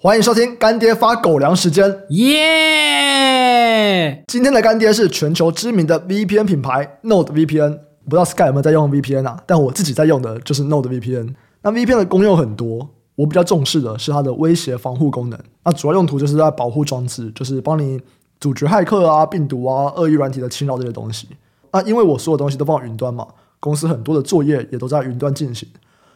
欢迎收听干爹发狗粮时间，耶！今天的干爹是全球知名的 VPN 品牌 Node VPN 不知道 Sky 有没有在用 VPN 啊？但我自己在用的就是 Node VPN。那 VPN 的功用很多，我比较重视的是它的威胁防护功能。那主要用途就是在保护装置，就是帮你阻绝骇客啊、病毒啊、恶意软体的侵扰这些东西。那因为我所有东西都放云端嘛，公司很多的作业也都在云端进行，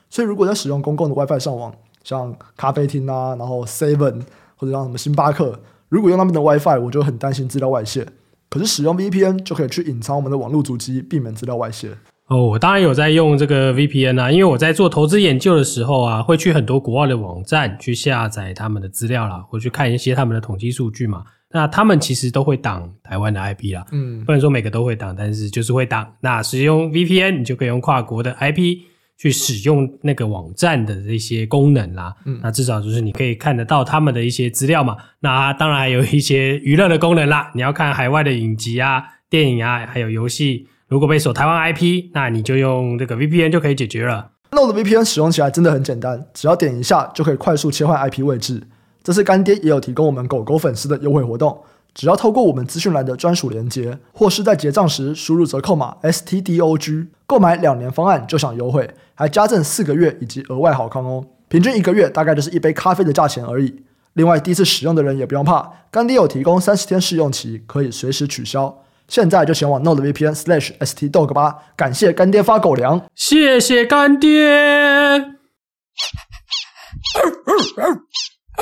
所以如果在使用公共的 WiFi 上网，像咖啡厅啊，然后 Seven 或者像什么星巴克，如果用他们的 WiFi，我就很担心资料外泄。可是使用 VPN 就可以去隐藏我们的网络主机，避免资料外泄。哦，我当然有在用这个 VPN 啊，因为我在做投资研究的时候啊，会去很多国外的网站去下载他们的资料啦，或去看一些他们的统计数据嘛。那他们其实都会挡台湾的 IP 啦，嗯，不能说每个都会挡，但是就是会挡。那使用 VPN，你就可以用跨国的 IP。去使用那个网站的这些功能啦，嗯，那至少就是你可以看得到他们的一些资料嘛。那当然还有一些娱乐的功能啦，你要看海外的影集啊、电影啊，还有游戏，如果被锁台湾 IP，那你就用这个 VPN 就可以解决了。NordVPN 使用起来真的很简单，只要点一下就可以快速切换 IP 位置。这次干爹也有提供我们狗狗粉丝的优惠活动。只要透过我们资讯栏的专属链接，或是在结账时输入折扣码 STDOG，购买两年方案就享优惠，还加赠四个月以及额外好康哦！平均一个月大概就是一杯咖啡的价钱而已。另外，第一次使用的人也不用怕，干爹有提供三十天试用期，可以随时取消。现在就前往 Node VPN slash ST Dog 吧！感谢干爹发狗粮，谢谢干爹。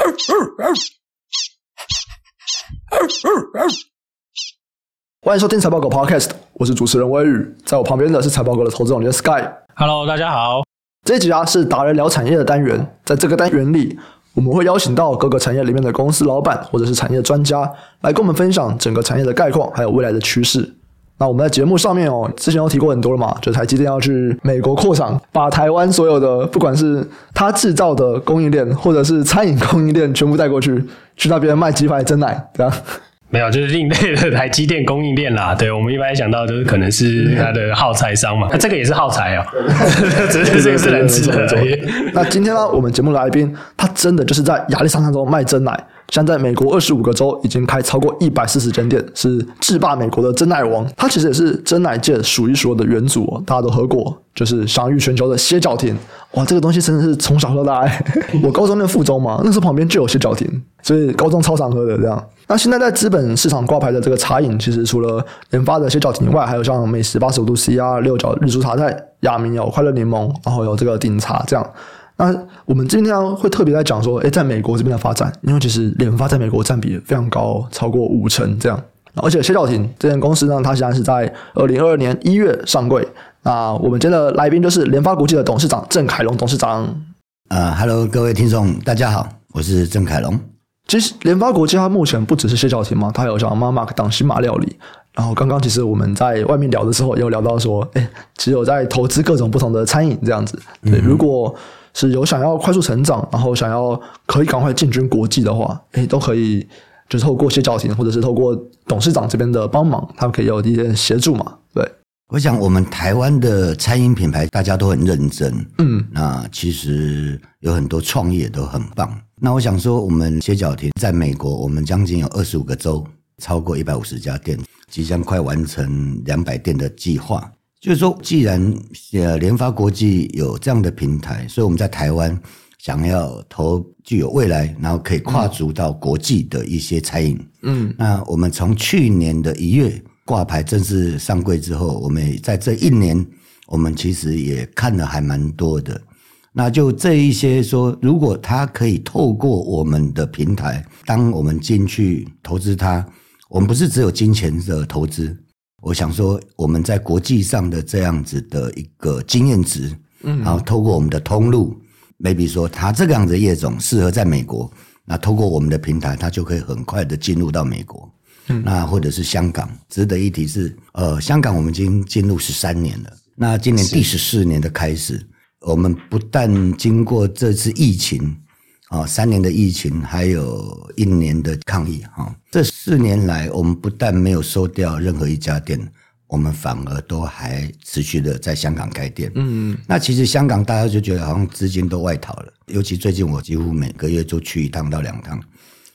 欢迎收听财报狗 Podcast，我是主持人威宇，在我旁边的是财报狗的投资总监 Sky。Hello，大家好。这一集啊是达人聊产业的单元，在这个单元里，我们会邀请到各个产业里面的公司老板或者是产业专家，来跟我们分享整个产业的概况，还有未来的趋势。那我们在节目上面哦，之前都提过很多了嘛，就台积电要去美国扩厂，把台湾所有的不管是它制造的供应链，或者是餐饮供应链，全部带过去，去那边卖鸡排、真奶，这样。没有，就是另类的台积电供应链啦。对，我们一般想到就是可能是它的耗材商嘛，那这个也是耗材哦，只 是这个是人吃的。那今天呢，我们节目的来宾，他真的就是在亚利桑那州卖真奶，现在美国二十五个州已经开超过一百四十间店，是制霸美国的珍奶王。它其实也是珍奶界数一数二的元祖，大家都喝过，就是享誉全球的歇脚亭。哇，这个东西真的是从小喝到大。我高中念附中嘛，那时候旁边就有歇脚亭，所以高中超常喝的这样。那现在在资本市场挂牌的这个茶饮，其实除了研发的歇脚亭外，还有像美食八十五度 C 啊、六角日出茶太、雅茗有快乐柠檬，然后有这个顶茶这样。那我们今天会特别在讲说，诶，在美国这边的发展，因为其实联发在美国占比非常高，超过五成这样。而且谢兆廷这间公司呢，它现在是在二零二二年一月上柜。那我们今天的来宾就是联发国际的董事长郑凯龙董事长。呃哈喽，各位听众，大家好，我是郑凯龙。其实联发国际它目前不只是谢兆廷嘛，它有像妈妈档新马料理。然后刚刚其实我们在外面聊的时候，也有聊到说，哎，只有在投资各种不同的餐饮这样子。对，如果是有想要快速成长，然后想要可以赶快进军国际的话，诶，都可以，就是透过歇脚亭，或者是透过董事长这边的帮忙，他们可以有一些协助嘛。对，我想我们台湾的餐饮品牌大家都很认真，嗯，那其实有很多创业都很棒。那我想说，我们歇脚亭在美国，我们将近有二十五个州，超过一百五十家店，即将快完成两百店的计划。就是说，既然呃联发国际有这样的平台，所以我们在台湾想要投具有未来，然后可以跨足到国际的一些餐饮。嗯，那我们从去年的一月挂牌正式上柜之后，我们在这一年，我们其实也看了还蛮多的。那就这一些说，如果他可以透过我们的平台，当我们进去投资他，我们不是只有金钱的投资。我想说，我们在国际上的这样子的一个经验值，嗯，然后透过我们的通路，maybe 说他这个样子的业种适合在美国，那透过我们的平台，他就可以很快的进入到美国，嗯，那或者是香港。值得一提是，呃，香港我们已经进入十三年了，那今年第十四年的开始。我们不但经过这次疫情啊，三年的疫情，还有一年的抗疫哈，这四年来，我们不但没有收掉任何一家店，我们反而都还持续的在香港开店。嗯，那其实香港大家就觉得好像资金都外逃了，尤其最近我几乎每个月就去一趟到两趟。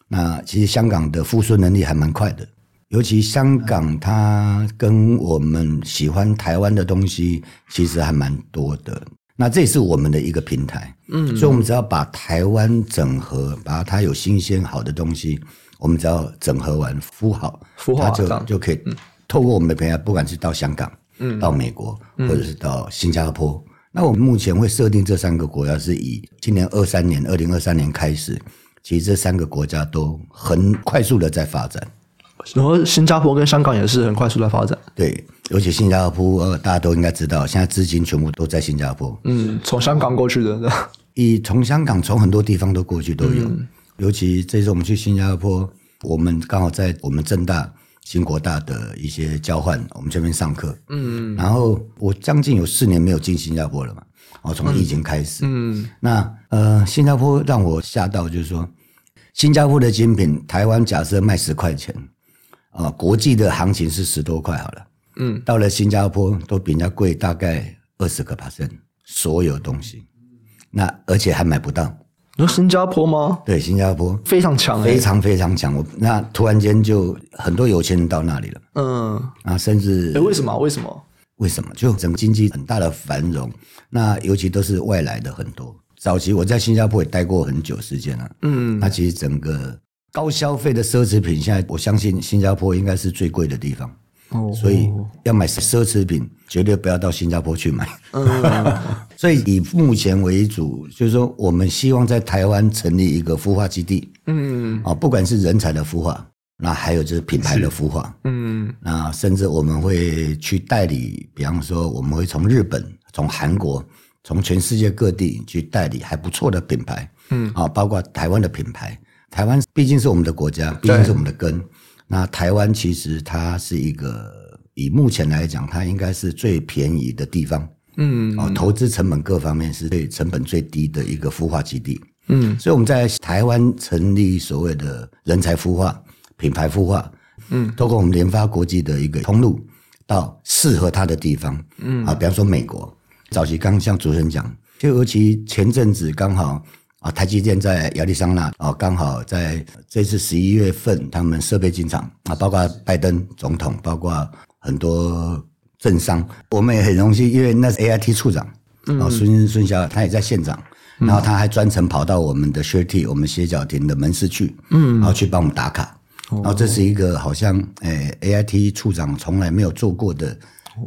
那其实香港的复苏能力还蛮快的，尤其香港它跟我们喜欢台湾的东西其实还蛮多的。那这也是我们的一个平台，嗯，所以我们只要把台湾整合，把它有新鲜好的东西，我们只要整合完孵好，孵好，它就就可以透过我们的平台，不管是到香港，嗯，到美国，或者是到新加坡。那我们目前会设定这三个国家，是以今年二三年，二零二三年开始，其实这三个国家都很快速的在发展。然后新加坡跟香港也是很快速的发展，对，尤其新加坡，呃，大家都应该知道，现在资金全部都在新加坡。嗯，从香港过去的，以从香港从很多地方都过去都有。嗯、尤其这次我们去新加坡，我们刚好在我们正大、新国大的一些交换，我们这边上课。嗯，然后我将近有四年没有进新加坡了嘛，哦，从疫情开始。嗯，嗯那呃，新加坡让我吓到，就是说，新加坡的精品，台湾假设卖十块钱。啊，国际的行情是十多块好了，嗯，到了新加坡都比人家贵大概二十个 percent，所有东西，那而且还买不到。你说新加坡吗？对，新加坡非常强，非常非常强。我那突然间就很多有钱人到那里了，嗯，啊，甚至诶，为什么？为什么？为什么？就整个经济很大的繁荣，那尤其都是外来的很多。早期我在新加坡也待过很久时间了，嗯，那其实整个。高消费的奢侈品，现在我相信新加坡应该是最贵的地方，所以要买奢侈品，绝对不要到新加坡去买。所以以目前为主，就是说我们希望在台湾成立一个孵化基地，嗯，啊，不管是人才的孵化，那还有就是品牌的孵化，嗯，那甚至我们会去代理，比方说我们会从日本、从韩国、从全世界各地去代理还不错的品牌，嗯，啊，包括台湾的品牌。台湾毕竟是我们的国家，毕竟是我们的根。那台湾其实它是一个，以目前来讲，它应该是最便宜的地方。嗯，哦，投资成本各方面是最成本最低的一个孵化基地。嗯，所以我们在台湾成立所谓的人才孵化、品牌孵化。嗯，透过我们联发国际的一个通路，到适合它的地方。嗯，啊，比方说美国，早期刚像主持人讲，就尤其前阵子刚好。啊，台积电在亚利桑那啊，刚好在这次十一月份，他们设备进场啊，包括拜登总统，包括很多政商，我们也很荣幸，因为那是 AIT 处长啊，孙孙小他也在现场，然后他还专程跑到我们的 Surety 我们歇脚亭的门市去，嗯，然后去帮我们打卡，然后这是一个好像诶 AIT 处长从来没有做过的。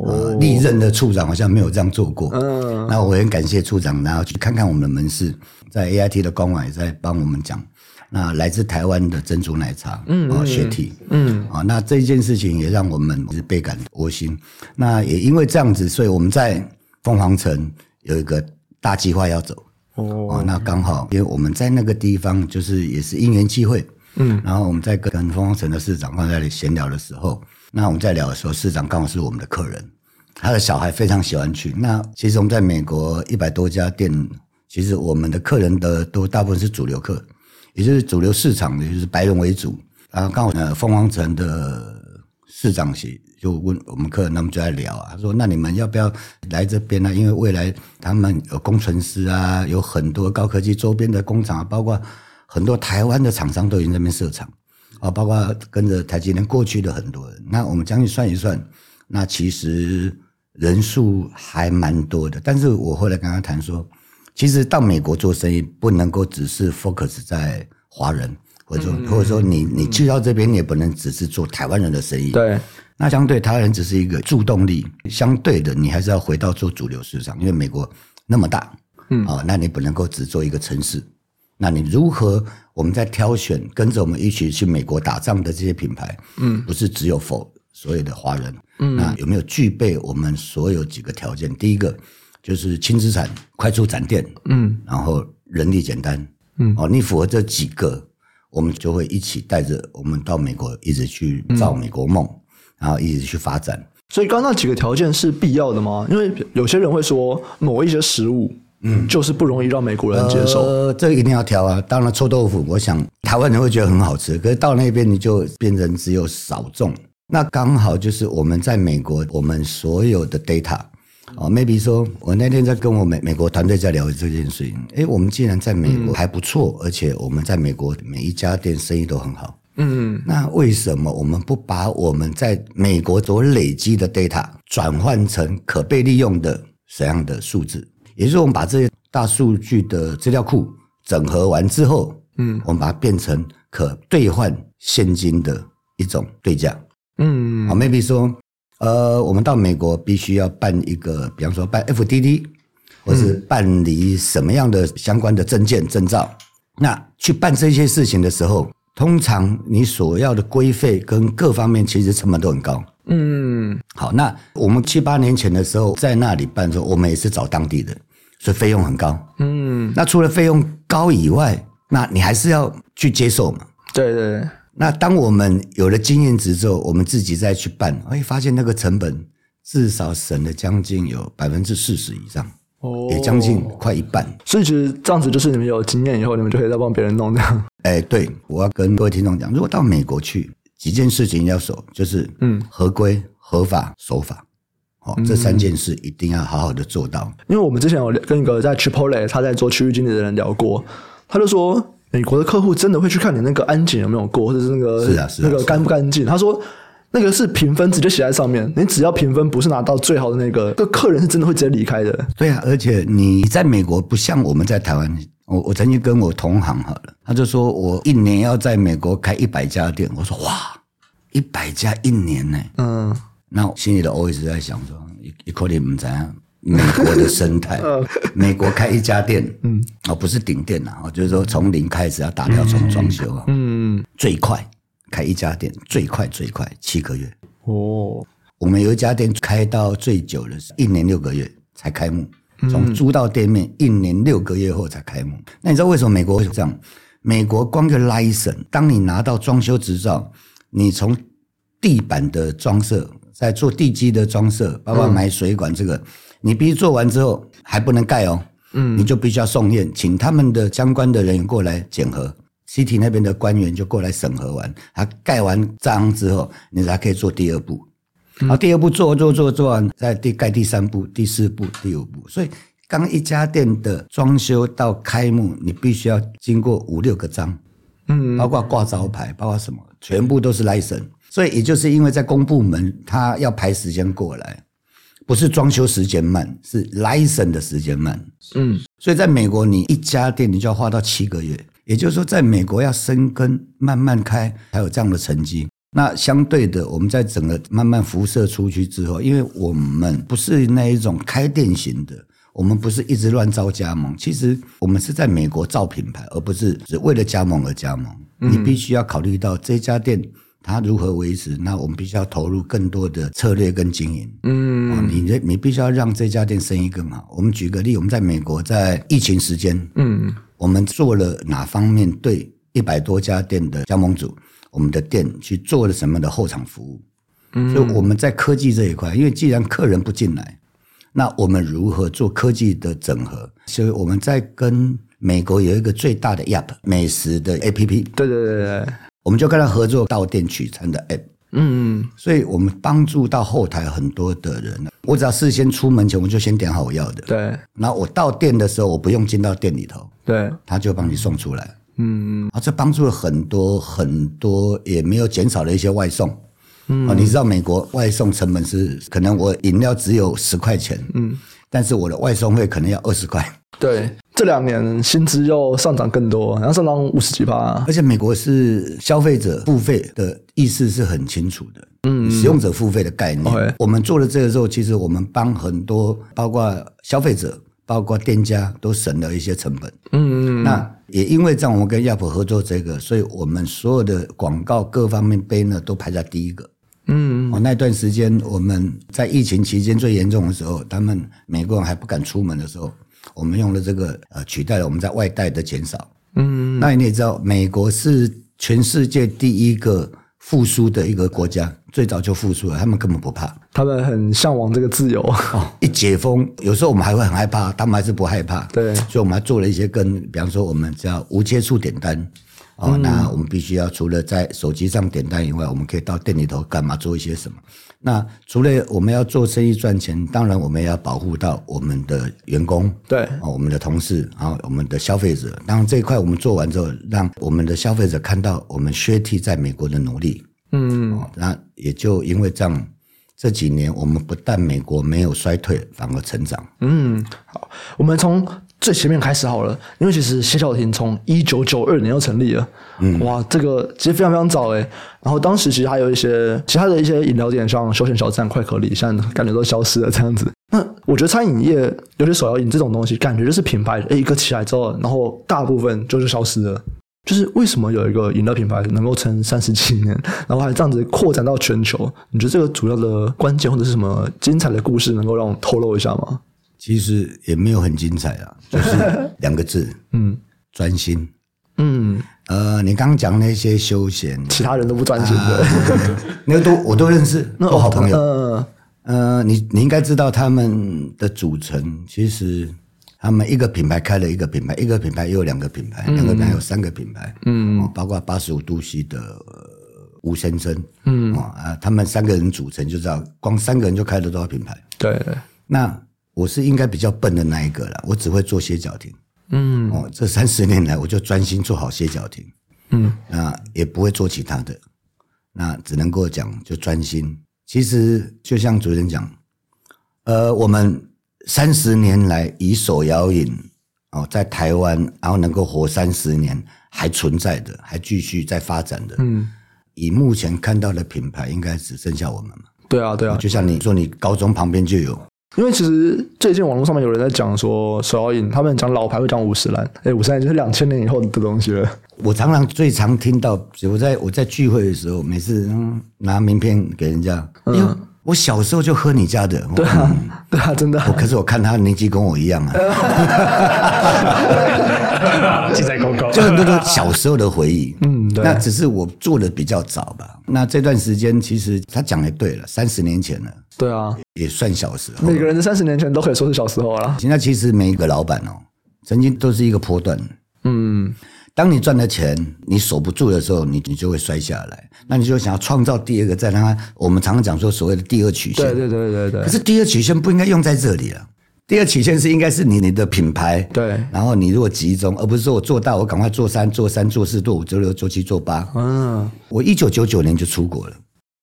呃，历任的处长好像没有这样做过。嗯，那我很感谢处长，然后去看看我们的门市，在 AIT 的官网也在帮我们讲。那来自台湾的珍珠奶茶，嗯，啊，雪体，嗯，啊，那这件事情也让我们是倍感窝心。那也因为这样子，所以我们在凤凰城有一个大计划要走。哦，那刚好，因为我们在那个地方，就是也是因缘际会，嗯，然后我们在跟凤凰城的市长在那里闲聊的时候。那我们在聊的时候，市长刚好是我们的客人，他的小孩非常喜欢去。那其实我们在美国一百多家店，其实我们的客人的都大部分是主流客，也就是主流市场，也就是白人为主。然后刚好呢，凤凰城的市长席就问我们客人，他们就在聊啊，他说：“那你们要不要来这边呢？因为未来他们有工程师啊，有很多高科技周边的工厂，包括很多台湾的厂商都已经在那边设厂。”啊，包括跟着台积电过去的很多人，那我们将近算一算，那其实人数还蛮多的。但是我后来跟他谈说，其实到美国做生意不能够只是 focus 在华人，或者说或者说你你去到这边，你也不能只是做台湾人的生意。对，那相对台湾人只是一个助动力，相对的你还是要回到做主流市场，因为美国那么大，嗯，啊，那你不能够只做一个城市。那你如何？我们在挑选跟着我们一起去美国打仗的这些品牌，嗯，不是只有否所有的华人，嗯，那有没有具备我们所有几个条件？第一个就是轻资产、快速展店，嗯，然后人力简单，嗯，哦，你符合这几个，我们就会一起带着我们到美国，一直去造美国梦，嗯，然后一直去发展。所以刚刚那几个条件是必要的吗？因为有些人会说某一些食物。嗯，就是不容易让美国人接受。呃，这个一定要调啊。当然，臭豆腐，我想台湾人会觉得很好吃，可是到那边你就变成只有少众那刚好就是我们在美国，我们所有的 data。哦，maybe 说，我那天在跟我美美国团队在聊这件事情。诶，我们既然在美国还不错，嗯、而且我们在美国每一家店生意都很好。嗯，那为什么我们不把我们在美国所累积的 data 转换成可被利用的什么样的数字？也就是我们把这些大数据的资料库整合完之后，嗯，我们把它变成可兑换现金的一种对价。嗯，好，maybe 说。呃，我们到美国必须要办一个，比方说办 FDD，或是办理什么样的相关的证件证照。那去办这些事情的时候，通常你所要的规费跟各方面其实成本都很高。嗯，好，那我们七八年前的时候在那里办的时候，我们也是找当地的，所以费用很高。嗯，那除了费用高以外，那你还是要去接受嘛？对对对。那当我们有了经验值之后，我们自己再去办，哎，发现那个成本至少省了将近有百分之四十以上，哦，也将近快一半。所以其实这样子就是你们有经验以后，你们就可以再帮别人弄这样。哎，对，我要跟各位听众讲，如果到美国去，几件事情要守，就是嗯，合规、合法、守法，哦，这三件事一定要好好的做到。因为我们之前有跟一个在 Chipotle 他在做区域经理的人聊过，他就说。美国的客户真的会去看你那个安检有没有过，或者是那个是啊是啊那个干不干净？他说那个是评分直接写在上面，你只要评分不是拿到最好的那个，这客人是真的会直接离开的。对啊，而且你在美国不像我们在台湾，我我曾经跟我同行好了，他就说我一年要在美国开一百家店，我说哇，一百家一年呢？嗯，那我心里的 always 在想说，一一口气怎样？美国的生态，美国开一家店，嗯，哦，不是顶店呐，就是说从零开始要打掉重装修啊，嗯，最快开一家店最快最快七个月哦，我们有一家店开到最久的是一年六个月才开幕，从租到店面一年六个月后才开幕。那你知道为什么美国会这样？美国光个 license，当你拿到装修执照，你从地板的装设，在做地基的装设，包括买水管这个。你必须做完之后还不能盖哦，嗯，你就必须要送验，请他们的相关的人员过来检核，City 那边的官员就过来审核完，他盖完章之后，你才可以做第二步。好，第二步做做做做完，再第盖第三步、第四步、第五步。所以，刚一家店的装修到开幕，你必须要经过五六个章，嗯，包括挂招牌，包括什么，全部都是 license。所以，也就是因为在公部门，他要排时间过来。不是装修时间慢，是 license 的时间慢。嗯，所以在美国，你一家店你就要花到七个月，也就是说，在美国要生根慢慢开，才有这样的成绩。那相对的，我们在整个慢慢辐射出去之后，因为我们不是那一种开店型的，我们不是一直乱招加盟，其实我们是在美国造品牌，而不是只为了加盟而加盟。你必须要考虑到这家店。它如何维持？那我们必须要投入更多的策略跟经营。嗯，你这你必须要让这家店生意更好。我们举个例，我们在美国在疫情时间，嗯，我们做了哪方面对一百多家店的加盟主，我们的店去做了什么的后场服务？嗯，所以我们在科技这一块，因为既然客人不进来，那我们如何做科技的整合？所以我们在跟美国有一个最大的 App 美食的 APP。对对对对。我们就跟他合作到店取餐的 app，嗯，所以我们帮助到后台很多的人。我只要事先出门前，我就先点好我要的，对。然后我到店的时候，我不用进到店里头，对，他就帮你送出来，嗯，啊，这帮助了很多很多，也没有减少了一些外送，嗯，啊，你知道美国外送成本是可能我饮料只有十块钱，嗯，但是我的外送费可能要二十块。对，这两年薪资又上涨更多，然后上涨五十几趴，而且美国是消费者付费的意思是很清楚的，嗯，使用者付费的概念。Okay. 我们做了这个之后，其实我们帮很多，包括消费者，包括店家，都省了一些成本。嗯，嗯那也因为这样，我们跟 Yelp 合作这个，所以我们所有的广告各方面 banner 都排在第一个。嗯，哦，那段时间我们在疫情期间最严重的时候，他们美国人还不敢出门的时候。我们用了这个呃，取代了我们在外带的减少。嗯，那你也知道，美国是全世界第一个复苏的一个国家，最早就复苏了，他们根本不怕，他们很向往这个自由。哦，一解封，有时候我们还会很害怕，他们还是不害怕。对，所以我们还做了一些跟，比方说我们叫无接触点单，哦，那我们必须要除了在手机上点单以外，我们可以到店里头干嘛做一些什么？那除了我们要做生意赚钱，当然我们也要保护到我们的员工，对，哦，我们的同事，然后我们的消费者。当然这一块我们做完之后，让我们的消费者看到我们薛 T 在美国的努力，嗯，那也就因为这样。这几年，我们不但美国没有衰退，反而成长。嗯，好，我们从最前面开始好了，因为其实谢小婷从一九九二年就成立了。嗯，哇，这个其实非常非常早诶。然后当时其实还有一些其他的一些饮料店，像休闲小站、快可里，现在感觉都消失了这样子。那我觉得餐饮业，尤其手摇饮这种东西，感觉就是品牌诶一个起来之后，然后大部分就是消失了。就是为什么有一个饮料品牌能够撑三十七年，然后还这样子扩展到全球？你觉得这个主要的关键或者是什么精彩的故事，能够让我透露一下吗？其实也没有很精彩啊，就是两个字，嗯，专心。嗯，呃，你刚刚讲那些休闲，其他人都不专心的，呃、那个都我都认识，都好朋友。嗯，呃，你你应该知道他们的组成，其实。他们一个品牌开了一个品牌，一个品牌又有两个品牌，两个品牌有三个品牌，嗯，包括八十五度 C 的吴先生，嗯啊，他们三个人组成就知道，光三个人就开了多少品牌？对，那我是应该比较笨的那一个了，我只会做歇脚亭，嗯，哦，这三十年来我就专心做好歇脚亭，嗯，那也不会做其他的，那只能够讲就专心。其实就像主持人讲，呃，我们。三十年来，以手摇饮哦，在台湾，然后能够活三十年还存在的，还继续在发展的，嗯，以目前看到的品牌，应该只剩下我们嘛？对啊，对啊，就像你说，你高中旁边就有，因为其实最近网络上面有人在讲说手摇饮，他们讲老牌会讲五十岚，哎，五十岚就是两千年以后的东西了。我常常最常听到，我在我在聚会的时候，每次拿名片给人家，嗯。我小时候就喝你家的，对啊，嗯、对啊，真的。可是我看他年纪跟我一样啊，记在公告，就很多都小时候的回忆。嗯，对。那只是我做的比较早吧。那这段时间其实他讲的对了，三十年前了。对啊，也算小时候。每个人的三十年前都可以说是小时候了。现在其实每一个老板哦，曾经都是一个波段。嗯。当你赚的钱，你守不住的时候，你你就会摔下来。那你就想要创造第二个，再让它。我们常常讲说所谓的第二曲线。对对对对对。可是第二曲线不应该用在这里了。第二曲线是应该是你你的品牌。对。然后你如果集中，而不是说我做大，我赶快做三做三做四做五做六做七做八。嗯。我一九九九年就出国了。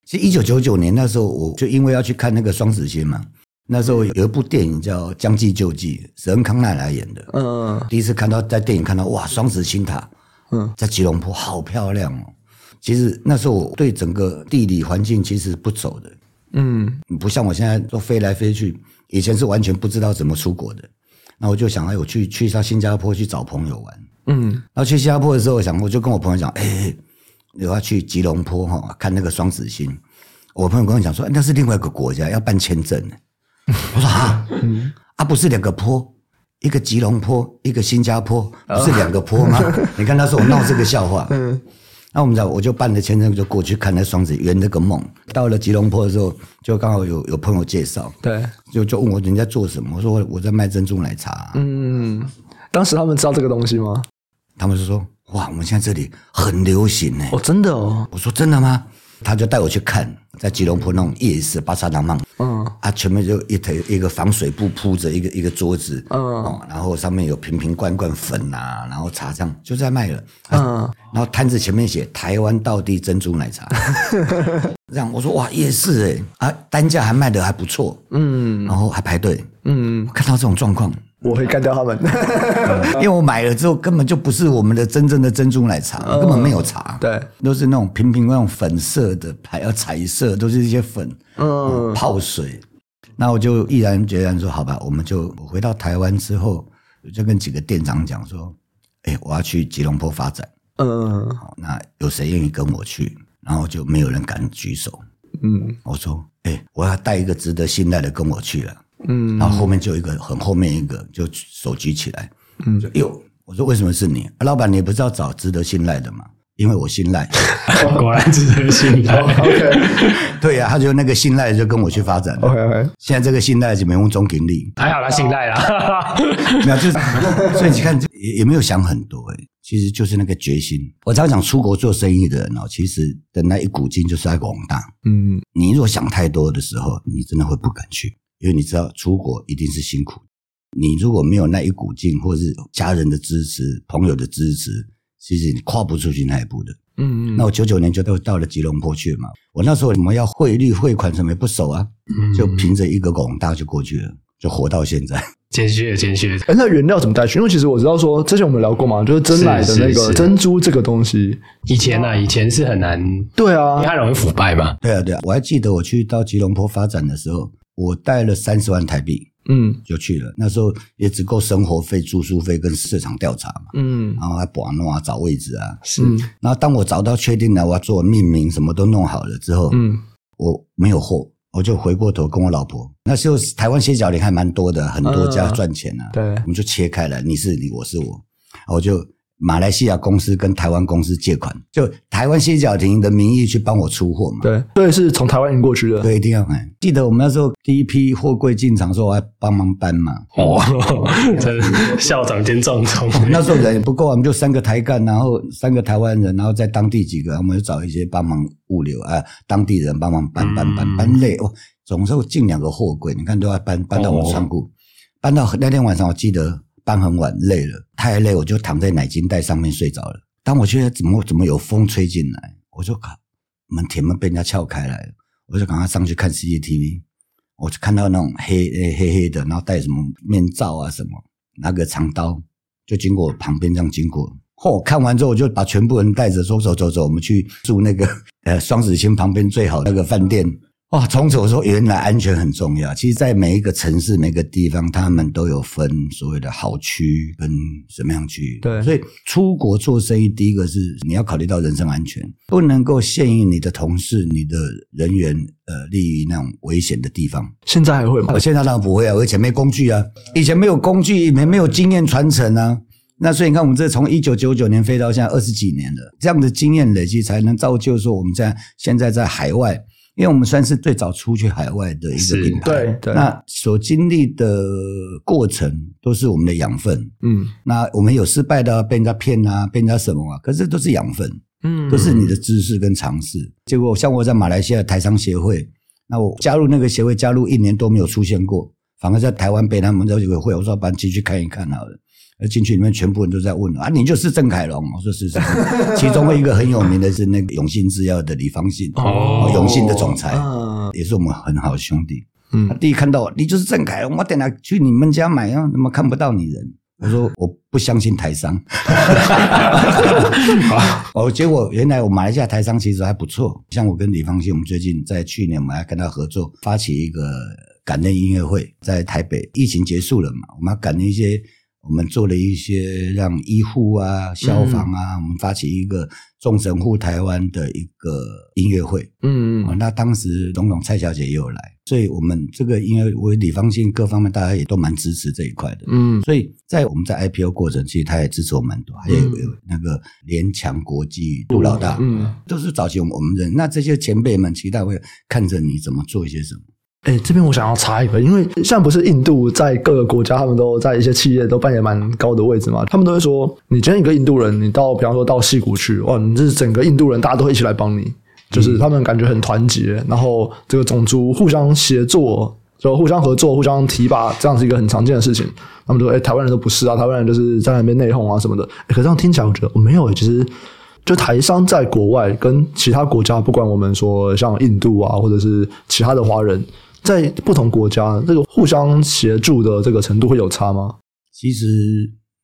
其实一九九九年那时候，我就因为要去看那个双子星嘛。那时候有一部电影叫《将计就计》，史恩康奈来演的。嗯。第一次看到在电影看到哇，双子星塔。嗯，在吉隆坡好漂亮哦。其实那时候我对整个地理环境其实不走的，嗯，不像我现在都飞来飞去。以前是完全不知道怎么出国的。那我就想，哎，我去去一趟新加坡去找朋友玩。嗯，然后去新加坡的时候，我想我就跟我朋友讲，哎，我要去吉隆坡哈看那个双子星。我朋友跟我讲说，那是另外一个国家，要办签证。我说啊，嗯，啊，不是两个坡。一个吉隆坡，一个新加坡，不是两个坡吗？你看那时候我闹这个笑话。嗯，那我们讲，我就办了签证，就过去看那双子，圆那个梦。到了吉隆坡的时候，就刚好有有朋友介绍，对，就就问我人家做什么，我说我我在卖珍珠奶茶。嗯，当时他们知道这个东西吗？他们就说，哇，我们现在这里很流行呢。哦，真的哦。我说真的吗？他就带我去看，在吉隆坡那种夜市巴沙当曼，嗯，啊，前面就一台一个防水布铺着一个一个桌子，嗯，哦，然后上面有瓶瓶罐罐粉啊，然后茶这样就在卖了，嗯，然后摊子前面写台湾道地珍珠奶茶，这样我说哇夜市哎，啊，单价还卖的还不错，嗯，然后还排队，嗯，看到这种状况。我会干掉他们，因为我买了之后根本就不是我们的真正的珍珠奶茶，根本没有茶，对，都是那种瓶瓶那种粉色的，还要彩色，都是一些粉，嗯，泡水。那我就毅然决然说，好吧，我们就回到台湾之后，我就跟几个店长讲说，哎，我要去吉隆坡发展，嗯，好，那有谁愿意跟我去？然后就没有人敢举手，嗯，我说，哎，我要带一个值得信赖的跟我去了。嗯，然后后面就一个很后面一个就手举起来，嗯，就哟，我说为什么是你？老板，你不是要找值得信赖的吗？因为我信赖，果然值得信赖。OK，对呀，他就那个信赖就跟我去发展。OK OK，现在这个信赖就没用中鼎力，还好他信赖啦，没有就是，所以你看也也没有想很多诶，其实就是那个决心。我常常讲，出国做生意的人哦，其实的那一股劲就是那个广大。嗯，你如果想太多的时候，你真的会不敢去，因为你知道出国一定是辛苦。你如果没有那一股劲，或是家人的支持、朋友的支持，其实你跨不出去那一步的。嗯嗯。那我九九年就到到了吉隆坡去了嘛。我那时候我们要汇率、汇款什么也不熟啊，就凭着一个广大就过去了，就活到现在。谦虚，谦虚。哎，那原料怎么带去？因为其实我知道说，之前我们聊过嘛，就是真奶的那个珍珠这个东西，以前呢、啊，以前是很难。对啊，因为它容易腐败嘛。对啊，对啊。我还记得我去到吉隆坡发展的时候，我带了三十万台币，嗯，就去了。那时候也只够生活费、住宿费跟市场调查嘛，嗯，然后还把弄啊，找位置啊，是。然后当我找到确定了，我要做命名，什么都弄好了之后，嗯，我没有货。我就回过头跟我老婆，那时候台湾歇脚林还蛮多的，很多家赚钱啊。对，我们就切开了，你是你，我是我，我就。马来西亚公司跟台湾公司借款，就台湾歇脚亭的名义去帮我出货嘛。对，对，是从台湾运过去的。对，一定要买。记得我们那时候第一批货柜进场的时候，我还帮忙搬嘛。哦，真是校长兼壮壮。那时候人也不够，我们就三个台干，然后三个台湾人，然后在当地几个，我们就找一些帮忙物流啊，当地人帮忙搬搬搬搬，搬累哦。总是进两个货柜，你看都要搬搬到我们仓库，搬到那天晚上，我记得。搬很晚，累了，太累，我就躺在奶金袋上面睡着了。当我觉得怎么怎么有风吹进来，我就靠门铁门被人家撬开来了，我就赶快上去看 CCTV，我就看到那种黑黑黑的，然后戴什么面罩啊什么，拿个长刀就经过我旁边这样经过。嚯、看完之后，我就把全部人带着说走走走，我们去住那个呃双子星旁边最好那个饭店。哇！从此我说，原来安全很重要。其实，在每一个城市、每个地方，他们都有分所谓的好区跟什么样区域。对，所以出国做生意，第一个是你要考虑到人身安全，不能够限于你的同事、你的人员，呃，利于那种危险的地方。现在还会吗？我现在当然不会啊，我以前没工具啊，以前没有工具，没没有经验传承啊。那所以你看，我们这从一九九九年飞到现在二十几年了，这样的经验累积，才能造就说我们在现在在海外。因为我们算是最早出去海外的一个品牌，对对，那所经历的过程都是我们的养分，嗯，那我们有失败的，被人家骗啊，被人家什么啊，可是都是养分，嗯，都是你的知识跟尝试。结果像我在马来西亚台商协会，那我加入那个协会，加入一年都没有出现过，反而在台湾被他们这个会，我说把你进去看一看好了。而进去里面，全部人都在问啊，你就是郑凯龙？我说是是，其中一个很有名的是那个永信制药的李方信哦，永信的总裁，也是我们很好的兄弟。嗯，他第一看到我，你就是郑凯龙，我等下去你们家买啊，怎么看不到你人？我说我不相信台商。哦，结果原来我马来西亚台商其实还不错，像我跟李方信，我们最近在去年我们还跟他合作，发起一个感恩音乐会，在台北。疫情结束了嘛，我们要感恩一些。我们做了一些让医护啊、消防啊，嗯、我们发起一个众神护台湾的一个音乐会。嗯嗯，那当时总统蔡小姐也有来，所以我们这个因为为李方信各方面大家也都蛮支持这一块的。嗯，所以在我们在 IPO 过程，其实他也支持我蛮多，还有有那个联强国际杜老大，嗯，都是早期我们我们人。那这些前辈们，期待会看着你怎么做一些什么。哎，这边我想要插一个，因为像不是印度在各个国家，他们都在一些企业都扮演蛮高的位置嘛。他们都会说，你今天一个印度人，你到比方说到戏谷去，哇，你这是整个印度人，大家都会一起来帮你，就是他们感觉很团结，然后这个种族互相协作，就互相合作、互相提拔，这样是一个很常见的事情。他们说，哎，台湾人都不是啊，台湾人就是在那边内讧啊什么的。哎，可这样听起来，我觉得我没有，其实就台商在国外跟其他国家，不管我们说像印度啊，或者是其他的华人。在不同国家，这个互相协助的这个程度会有差吗？其实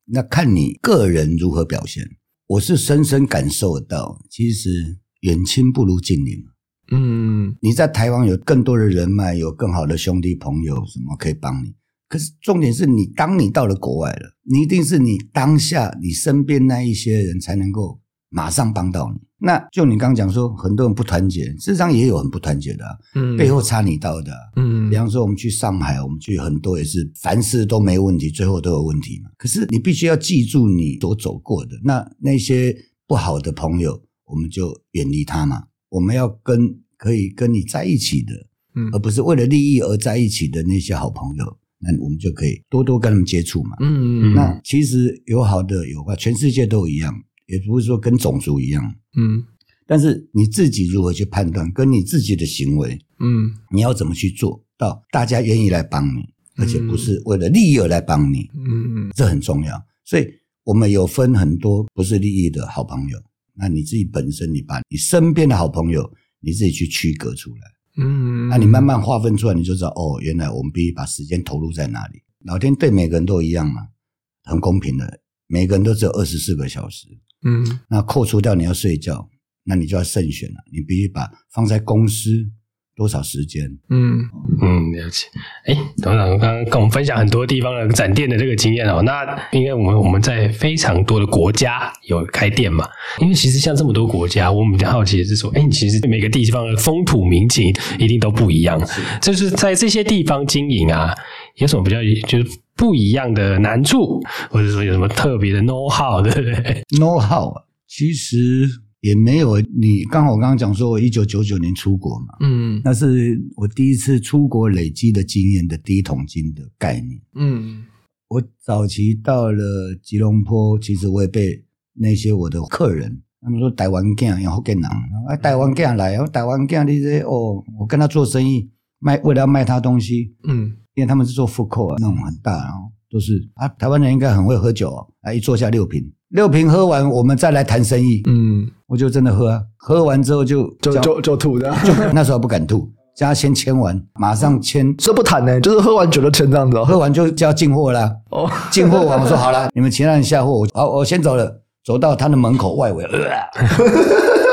那看你个人如何表现。我是深深感受到，其实远亲不如近邻。嗯，你在台湾有更多的人脉，有更好的兄弟朋友，什么可以帮你？可是重点是你，当你到了国外了，你一定是你当下你身边那一些人才能够马上帮到你。那就你刚刚讲说，很多人不团结，事实上也有很不团结的，啊，嗯，背后插你刀的，啊，嗯，比方说我们去上海，我们去很多也是凡事都没问题，最后都有问题嘛。可是你必须要记住你所走过的，那那些不好的朋友，我们就远离他嘛。我们要跟可以跟你在一起的，嗯，而不是为了利益而在一起的那些好朋友，那我们就可以多多跟他们接触嘛。嗯，那其实有好的有坏，全世界都一样，也不是说跟种族一样。嗯，但是你自己如何去判断，跟你自己的行为，嗯，你要怎么去做到大家愿意来帮你，而且不是为了利益而来帮你。嗯，这很重要。所以我们有分很多不是利益的好朋友。那你自己本身，你把你身边的好朋友，你自己去区隔出来。嗯，那你慢慢划分出来，你就知道哦，原来我们必须把时间投入在哪里。老天对每个人都一样嘛，很公平的，每个人都只有二十四个小时。嗯，那扣除掉你要睡觉，那你就要慎选了。你必须把放在公司多少时间？嗯嗯，了解。哎，董事长刚刚跟我们分享很多地方的展店的这个经验哦。那因为我们我们在非常多的国家有开店嘛，因为其实像这么多国家，我们比较好奇的是说，哎，其实每个地方的风土民情一定都不一样。就是在这些地方经营啊，有什么比较就是不一样的难处，或者说有什么特别的 know how，对不对？know how 其实。也没有你刚好我刚刚讲说，我一九九九年出国嘛，嗯，那是我第一次出国累积的经验的第一桶金的概念，嗯，我早期到了吉隆坡，其实我也被那些我的客人，他们说台湾囝然后跟人，啊台湾囝来，台湾囝你这哦，我跟他做生意卖，为了要卖他东西，嗯，因为他们是做 food court 那种很大，然后都是啊台湾人应该很会喝酒哦，啊一坐下六瓶。六瓶喝完，我们再来谈生意。嗯，我就真的喝啊，喝完之后就就就就吐的，就那时候不敢吐，叫他先签完，马上签，这不谈呢，就是喝完酒就签这样子，哦。喝完就就要进货啦。哦，进货完我说好了，你们其他人下货，我好，我先走了，走到他的门口外围，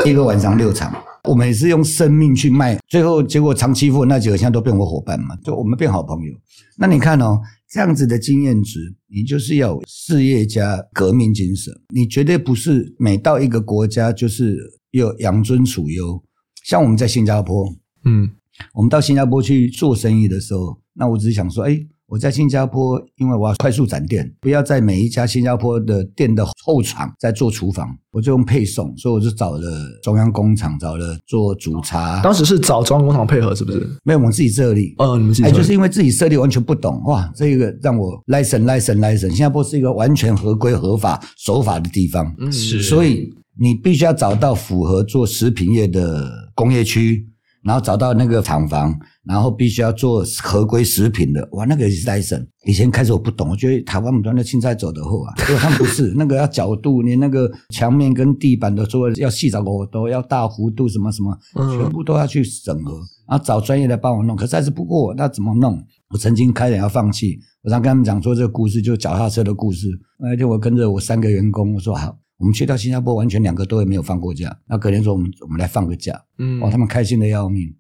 一个晚上六场，我们也是用生命去卖，最后结果长期付那几个现在都变我伙伴嘛，就我们变好朋友。那你看哦。这样子的经验值，你就是要有事业家革命精神。你绝对不是每到一个国家就是有养尊处优。像我们在新加坡，嗯，我们到新加坡去做生意的时候，那我只是想说，哎。我在新加坡，因为我要快速展店，不要在每一家新加坡的店的后场在做厨房，我就用配送，所以我就找了中央工厂，找了做煮茶。当时是找中央工厂配合，是不是？没有，我们自己设立。哦，你们自己。哎，就是因为自己设立完全不懂，哇，这个让我 license license license。新加坡是一个完全合规合法守法的地方，嗯，是。所以你必须要找到符合做食品业的工业区。然后找到那个厂房，然后必须要做合规食品的，哇，那个也是 license。以前开始我不懂，我觉得台湾很多的青菜走的后啊，结果他们不是 那个要角度，连那个墙面跟地板都做要细找我都要大弧度什么什么，全部都要去审核，然后找专业的帮我弄，可是还是不过，那怎么弄？我曾经开点要放弃，我常跟他们讲说这个故事，就脚踏车的故事。那天我跟着我三个员工，我说好。我们去到新加坡，完全两个都没有放过假。那隔天说我们我们来放个假，嗯，哇，他们开心的要命。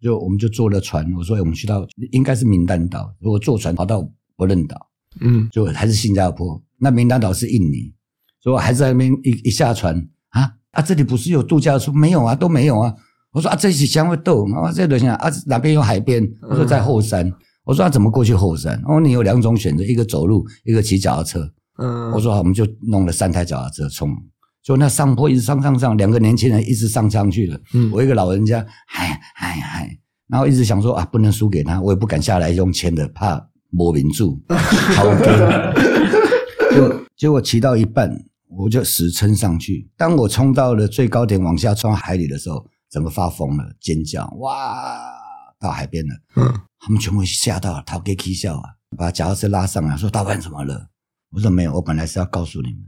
就我们就坐了船，我说我们去到应该是名丹岛，如果坐船跑到不认岛，嗯，就还是新加坡。那名丹岛是印尼，所以我还在那边一一下船啊啊，这里不是有度假村？没有啊，都没有啊。我说啊，这是香会豆啊，这里想啊哪边有海边？我说在后山。我说啊，怎么过去后山？哦，你有两种选择，一个走路，一个骑脚踏车。嗯，我说好，我们就弄了三台脚踏车冲，就那上坡一直上上上，两个年轻人一直上上去了。嗯，我一个老人家，嗨嗨嗨，然后一直想说啊，不能输给他，我也不敢下来用牵的，怕摸名住。好，就结果骑到一半，我就死撑上去。当我冲到了最高点，往下冲海里的时候，整个发疯了，尖叫，哇，到海边了。嗯，他们全部吓到了，逃给 K 笑啊，把脚踏车拉上来，说大半怎么了？我说没有，我本来是要告诉你们，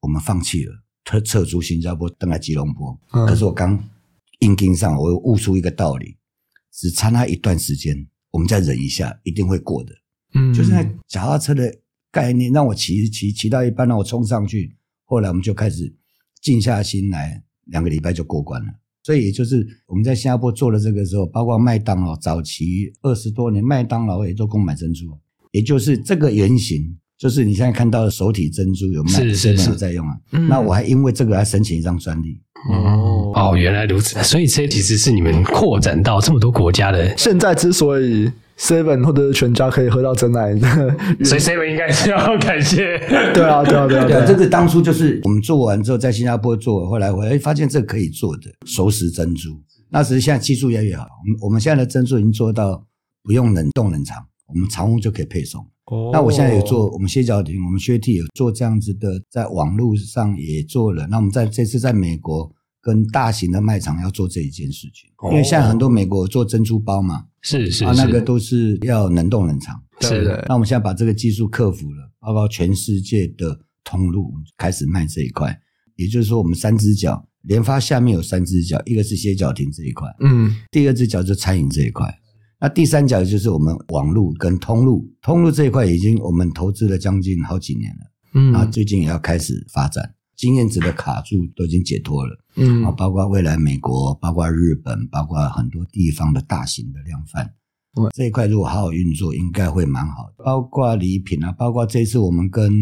我们放弃了，撤撤出新加坡，登来吉隆坡。嗯、可是我刚硬盯上，我又悟出一个道理，只差那一段时间，我们再忍一下，一定会过的。嗯，就是那脚踏车的概念，让我骑骑骑到一半，让我冲上去。后来我们就开始静下心来，两个礼拜就过关了。所以也就是我们在新加坡做了这个时候，包括麦当劳早期二十多年，麦当劳也都给我买珍珠，也就是这个原型。就是你现在看到的手体珍珠有卖，是是是在用啊。那我还因为这个还申请一张专利。哦哦，原来如此。所以这其实是你们扩展到这么多国家的。现在之所以 Seven 或者是全家可以喝到真奶，所以 Seven 应该是要感谢。对啊，对啊，对啊，对啊。这个当初就是我们做完之后，在新加坡做，后来我发现这可以做的熟食珍珠。那只是现在技术越来越好。我们我们现在的珍珠已经做到不用冷冻冷藏。我们常温就可以配送。哦，那我现在也做，我们歇脚亭，我们薛 T 有做这样子的，在网络上也做了。那我们在这次在美国跟大型的卖场要做这一件事情，哦、因为现在很多美国做珍珠包嘛，是是，啊，那个都是要冷冻冷藏，是的。那我们现在把这个技术克服了，包括全世界的通路开始卖这一块，也就是说，我们三只脚联发下面有三只脚，一个是歇脚亭这一块，嗯，第二只脚就餐饮这一块。那第三角就是我们网路跟通路，通路这一块已经我们投资了将近好几年了，嗯，啊最近也要开始发展，经验值的卡住都已经解脱了，嗯，啊，包括未来美国，包括日本，包括很多地方的大型的量贩，嗯，这一块如果好好运作，应该会蛮好的。包括礼品啊，包括这次我们跟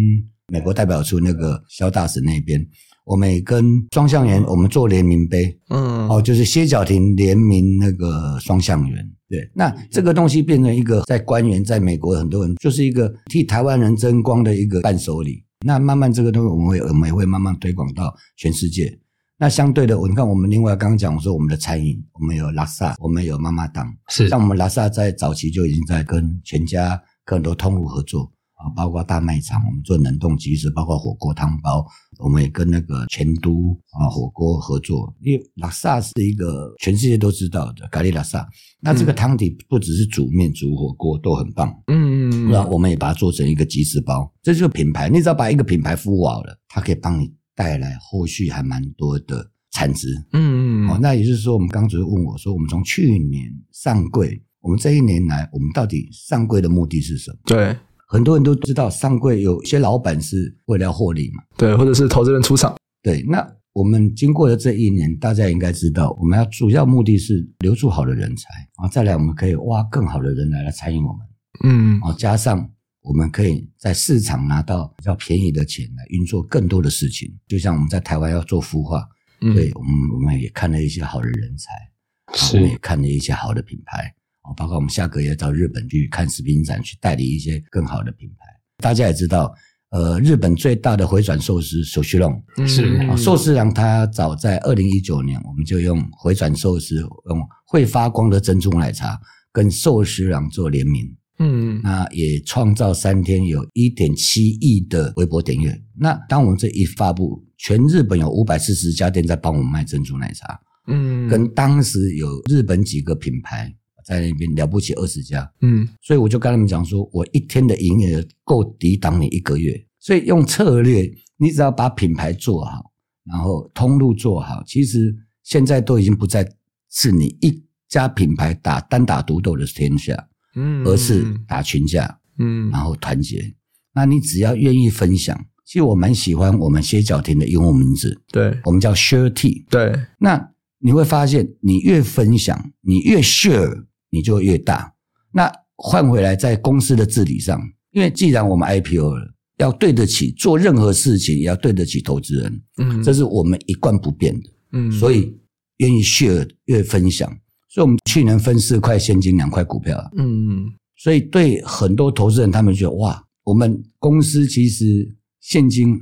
美国代表处那个肖大使那边。我们也跟双向园，我们做联名杯，嗯，哦，就是歇脚亭联名那个双向园，对，那这个东西变成一个在官员，在美国很多人就是一个替台湾人争光的一个伴手礼。那慢慢这个东西，我们会我们也会慢慢推广到全世界。那相对的，我你看，我们另外刚刚讲我说，我们的餐饮，我们有拉萨，我们有妈妈档，是像我们拉萨在早期就已经在跟全家跟很多通路合作。啊，包括大卖场，我们做冷冻即食，包括火锅汤包，我们也跟那个全都啊火锅合作。因为拉萨是一个全世界都知道的咖喱拉萨，那这个汤底不只是煮面、煮火锅都很棒。嗯嗯，那我们也把它做成一个即食包，这就是品牌。你只要把一个品牌服务好了，它可以帮你带来后续还蛮多的产值。嗯嗯，哦，那也就是说，我们刚刚只是问我说，我们从去年上柜，我们这一年来，我们到底上柜的目的是什么？对。很多人都知道上柜有些老板是为了要获利嘛，对，或者是投资人出场，对。那我们经过了这一年，大家应该知道，我们要主要目的是留住好的人才，然后再来我们可以挖更好的人来来参与我们，嗯，啊，加上我们可以在市场拿到比较便宜的钱来运作更多的事情，就像我们在台湾要做孵化，嗯，对，我们我们也看了一些好的人才，是，我们也看了一些好的品牌。包括我们下个月到日本去看食品展，去代理一些更好的品牌。大家也知道，呃，日本最大的回转寿司寿司郎是寿司郎，它早在二零一九年，我们就用回转寿司用会发光的珍珠奶茶跟寿司郎做联名。嗯，那也创造三天有一点七亿的微博点阅。那当我们这一发布，全日本有五百四十家店在帮我们卖珍珠奶茶。嗯，跟当时有日本几个品牌。在那边了不起二十家，嗯，所以我就跟他们讲说，我一天的营业额够抵挡你一个月。所以用策略，你只要把品牌做好，然后通路做好，其实现在都已经不再是你一家品牌打单打独斗的天下，嗯，而是打群架，嗯，然后团结。那你只要愿意分享，其实我蛮喜欢我们歇脚亭的英文名字，对，我们叫 Share Tea，对，那你会发现，你越分享，你越 share。你就越大。那换回来，在公司的治理上，因为既然我们 IPO 了，要对得起做任何事情，也要对得起投资人。嗯，这是我们一贯不变的。嗯，所以愿意 share 越分享。所以我们去年分四块现金，两块股票。嗯嗯。所以对很多投资人，他们觉得哇，我们公司其实现金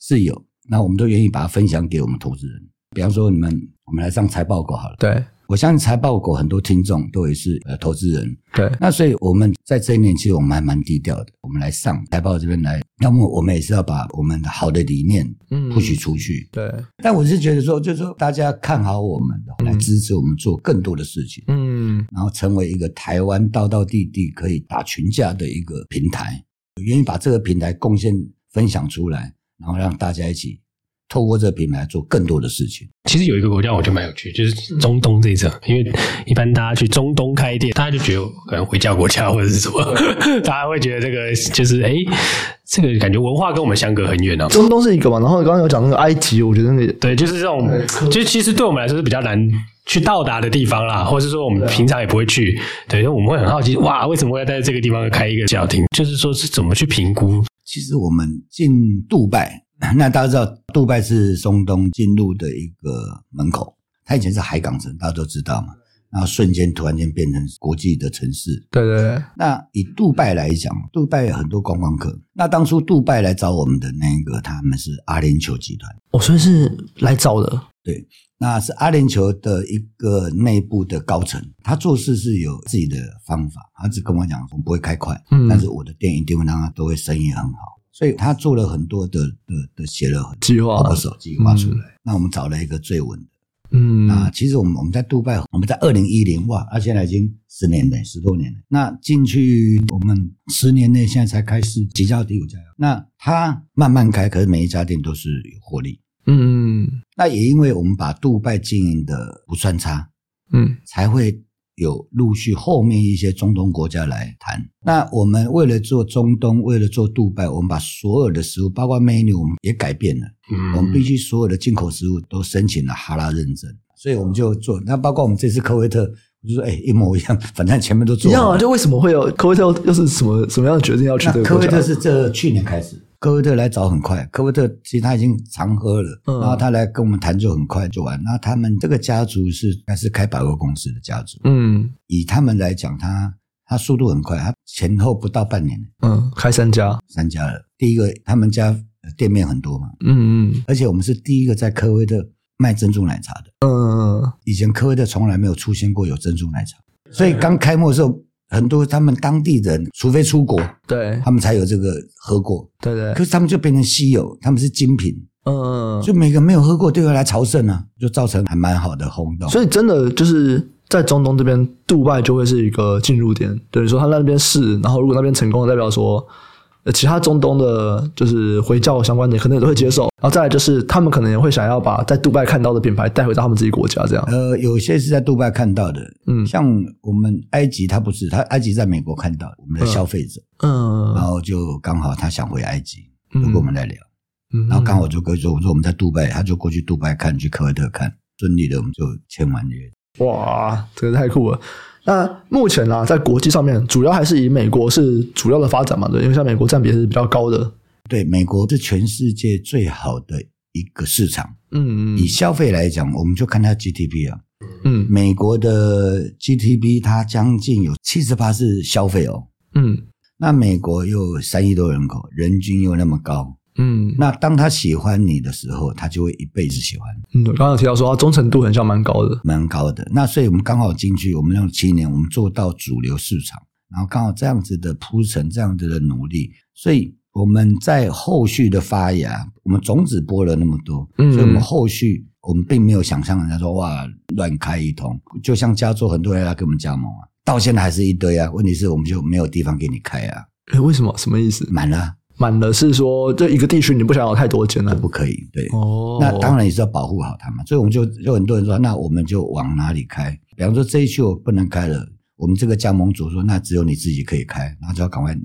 是有，那我们都愿意把它分享给我们投资人。比方说，你们我们来上财报狗好了。对。我相信财报狗很多听众都也是呃投资人，对。那所以我们在这一年其实我们还蛮低调的，我们来上财报这边来，要么我们也是要把我们的好的理念嗯 push 出去，对。但我是觉得说，就是说大家看好我们的，来支持我们做更多的事情，嗯，然后成为一个台湾道道地地可以打群架的一个平台，我愿意把这个平台贡献分享出来，然后让大家一起。透过这个品牌做更多的事情。其实有一个国家我觉得蛮有趣，就是中东这一侧，因为一般大家去中东开店，大家就觉得可能回教国家或者是什么，大家会觉得这个就是哎，这个感觉文化跟我们相隔很远啊。中东是一个嘛，然后刚刚有讲那个埃及，我觉得那个对，就是这种，就其实对我们来说是比较难去到达的地方啦，或者是说我们平常也不会去，对，因为我们会很好奇，哇，为什么会在这个地方开一个教厅？就是说是怎么去评估？其实我们进杜拜。那大家知道，杜拜是中东进入的一个门口。它以前是海港城，大家都知道嘛。然后瞬间突然间变成国际的城市。对对对。那以杜拜来讲，杜拜有很多观光客。那当初杜拜来找我们的那个，他们是阿联酋集团。哦，所以是来找的。对。那是阿联酋的一个内部的高层，他做事是有自己的方法，他只跟我讲，我不会开快，嗯，但是我的店一定会让他都会生意很好，所以他做了很多的的的写了计划，手计划出来，嗯。那我们找了一个最稳的，嗯，啊其实我们我们在杜拜，我们在二零一零哇，他现在已经十年了，十多年了。那进去我们十年内现在才开始几家第五家，那他慢慢开，可是每一家店都是有获利。嗯，那也因为我们把杜拜经营的不算差，嗯，才会有陆续后面一些中东国家来谈。那我们为了做中东，为了做杜拜，我们把所有的食物，包括 menu，我们也改变了。嗯，我们必须所有的进口食物都申请了哈拉认证，所以我们就做。那包括我们这次科威特，我就说，哎，一模一样，反正前面都做一样啊。就为什么会有科威特？又是什么什么样的决定要去这个？科威特是这去年开始。科威特来找很快，科威特其实他已经常喝了，嗯、然后他来跟我们谈就很快就完。那他们这个家族是还是开百货公司的家族，嗯，以他们来讲，他他速度很快，他前后不到半年，嗯，开三家，三家了。第一个他们家店面很多嘛，嗯嗯，而且我们是第一个在科威特卖珍珠奶茶的，嗯，以前科威特从来没有出现过有珍珠奶茶，所以刚开幕的时候。很多他们当地人，除非出国，对，他们才有这个喝过，对对。可是他们就变成稀有，他们是精品，嗯，就每个没有喝过都要来朝圣啊，就造成还蛮好的轰动。所以真的就是在中东这边，杜拜就会是一个进入点，等于说他那边试，然后如果那边成功，代表说。其他中东的，就是回教相关的，可能也都会接受。然后再来就是，他们可能也会想要把在杜拜看到的品牌带回到他们自己国家，这样。呃，有些是在杜拜看到的，嗯，像我们埃及，他不是，他埃及在美国看到我们的消费者，嗯，然后就刚好他想回埃及，就跟我们来聊，嗯，然后刚好就跟说，我说我们在杜拜，他就过去杜拜看，去科威特看，顺利的我们就签完约。哇，这个太酷了。那目前呢、啊，在国际上面，主要还是以美国是主要的发展嘛，对，因为像美国占比是比较高的。对，美国是全世界最好的一个市场。嗯嗯。以消费来讲，我们就看它 GDP 啊。嗯。美国的 GDP 它将近有七十八是消费哦。嗯。那美国又三亿多人口，人均又那么高。嗯，那当他喜欢你的时候，他就会一辈子喜欢。嗯，刚刚有提到说他忠诚度很像蛮高的，蛮高的。那所以我们刚好进去，我们用七年，我们做到主流市场，然后刚好这样子的铺陈，这样子的努力，所以我们在后续的发芽，我们种子播了那么多，嗯，所以我们后续我们并没有想象人家说哇乱开一通，就像加州很多人来给我们加盟啊，到现在还是一堆啊。问题是我们就没有地方给你开啊。诶，为什么？什么意思？满了。满了是说，这一个地区你不想要太多间了，不可以。对，哦，那当然也是要保护好它嘛。所以我们就有很多人说，那我们就往哪里开？比方说这一区我不能开了，我们这个加盟组说，那只有你自己可以开，然后就要赶快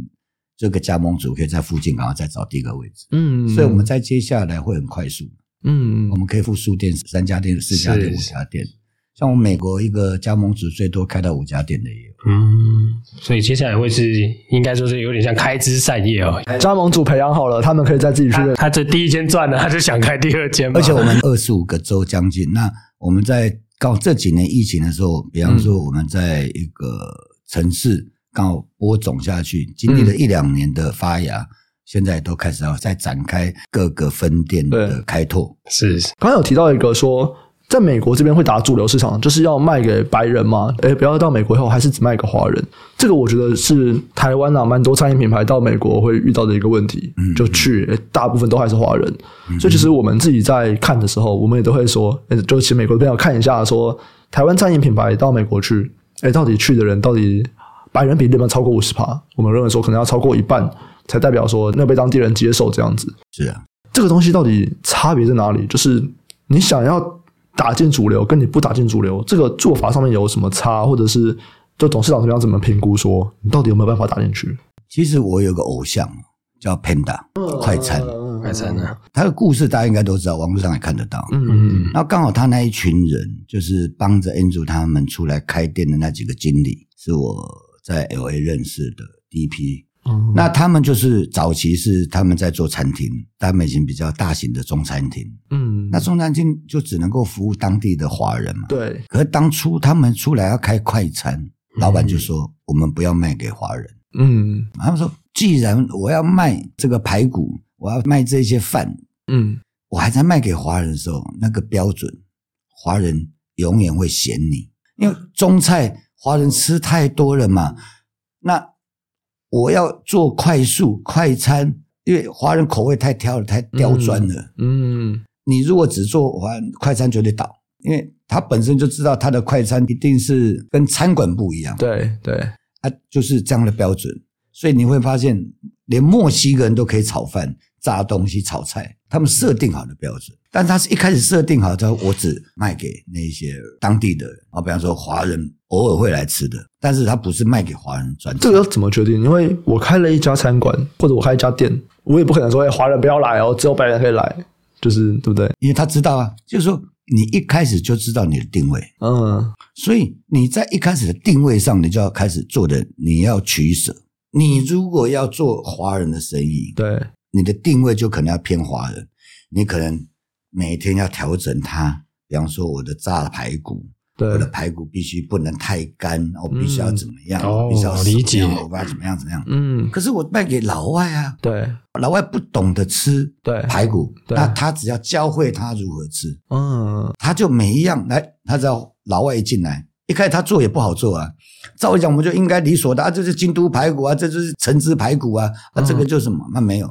这个加盟主可以在附近，然后再找第一个位置。嗯，所以我们在接下来会很快速。嗯，我们可以付书店三家店、四家店、五家店。像我们美国一个加盟主最多开到五家店的也有，嗯，所以接下来会是应该说是有点像开枝散叶哦。加盟主培养好了，他们可以再自己去。他，他这第一间赚了，他就想开第二间。而且我们二十五个州将近，那我们在刚这几年疫情的时候，比方说我们在一个城市刚好播种下去，经历了一两年的发芽，嗯，现在都开始要再展开各个分店的开拓。是，刚刚有提到一个说。在美国这边会打主流市场，就是要卖给白人嘛？哎，不要到美国以后还是只卖给华人。这个我觉得是台湾啊，蛮多餐饮品牌到美国会遇到的一个问题。嗯，就去大部分都还是华人，嗯，所以其实我们自己在看的时候，我们也都会说，就请美国的朋友看一下，说台湾餐饮品牌到美国去，哎，到底去的人到底白人比例有没有超过五十趴？我们认为说可能要超过一半，才代表说那被当地人接受这样子。是啊，这个东西到底差别在哪里？就是你想要。打进主流跟你不打进主流，这个做法上面有什么差，或者是就董事长怎么样怎么评估说你到底有没有办法打进去？其实我有个偶像叫 Panda 快餐，快餐呢，他的故事大家应该都知道，网络上也看得到。嗯嗯，然后刚好他那一群人就是帮着 Andrew 他们出来开店的那几个经理，是我在 LA 认识的第一批。嗯，那他们就是早期是他们在做餐厅，他们已经比较大型的中餐厅。嗯，那中餐厅就只能够服务当地的华人嘛。对。可是当初他们出来要开快餐，老板就说：“我们不要卖给华人。”嗯，他们说：“既然我要卖这个排骨，我要卖这些饭，嗯，我还在卖给华人的时候，那个标准华人永远会嫌你，因为中菜华人吃太多了嘛。那我要做快速快餐，因为华人口味太挑了，太刁钻了。嗯，嗯，你如果只做华人快餐，绝对倒，因为他本身就知道他的快餐一定是跟餐馆不一样。对对，啊，就是这样的标准。所以你会发现，连墨西哥人都可以炒饭、炸东西、炒菜，他们设定好的标准。但他是一开始设定好，他说我只卖给那些当地的人啊，比方说华人偶尔会来吃的，但是他不是卖给华人专。这个要怎么决定？因为我开了一家餐馆，或者我开一家店，我也不可能说，哎，华人不要来哦，只有白人可以来，就是对不对？因为他知道啊，就是说你一开始就知道你的定位，嗯，所以你在一开始的定位上，你就要开始做的，你要取舍。你如果要做华人的生意，对，你的定位就可能要偏华人，你可能每天要调整它。比方说，我的炸排骨，我的排骨必须不能太干，我必须要怎么样？嗯、哦，必须要理解，我把它怎么样怎么样？嗯，可是我卖给老外啊，对，老外不懂得吃对排骨，对那他只要教会他如何吃，嗯，他就每一样来，他只要老外一进来。一开始他做也不好做啊，照理讲我们就应该理所的啊，这是京都排骨啊，这就是橙汁排骨啊，啊这个就是什么？那没有，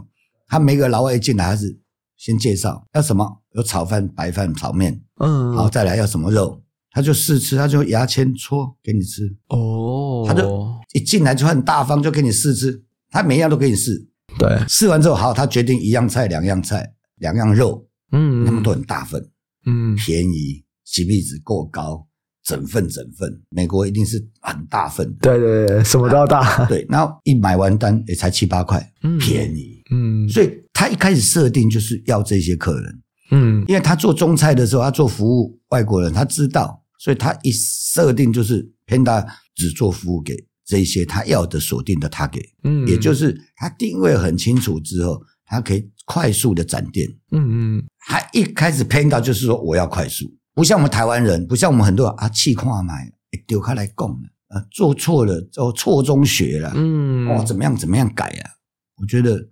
他每个老外一进来他是先介绍要什么，有炒饭、白饭、炒面，嗯，然后再来要什么肉，他就试吃，他就牙签戳给你吃，哦，他就一进来就很大方，就给你试吃，他每一样都给你试，对，试完之后好，他决定一样菜、两样菜、两样肉，嗯，他们都很大份，嗯，便宜，CP 值够高。整份整份，美国一定是很大份的。对对对，什么都要大。啊、对，然后一买完单也才七八块，嗯，便宜。嗯，所以他一开始设定就是要这些客人。嗯，因为他做中菜的时候，他做服务外国人，他知道，所以他一设定就是偏大只做服务给这些他要的锁定的他给。嗯，也就是他定位很清楚之后，他可以快速的展店。嗯嗯，他一开始偏大就是说我要快速。不像我们台湾人，不像我们很多人啊，气矿买丢开来供了，啊，做错了，哦错中学了，嗯，哦，怎么样怎么样改啊？我觉得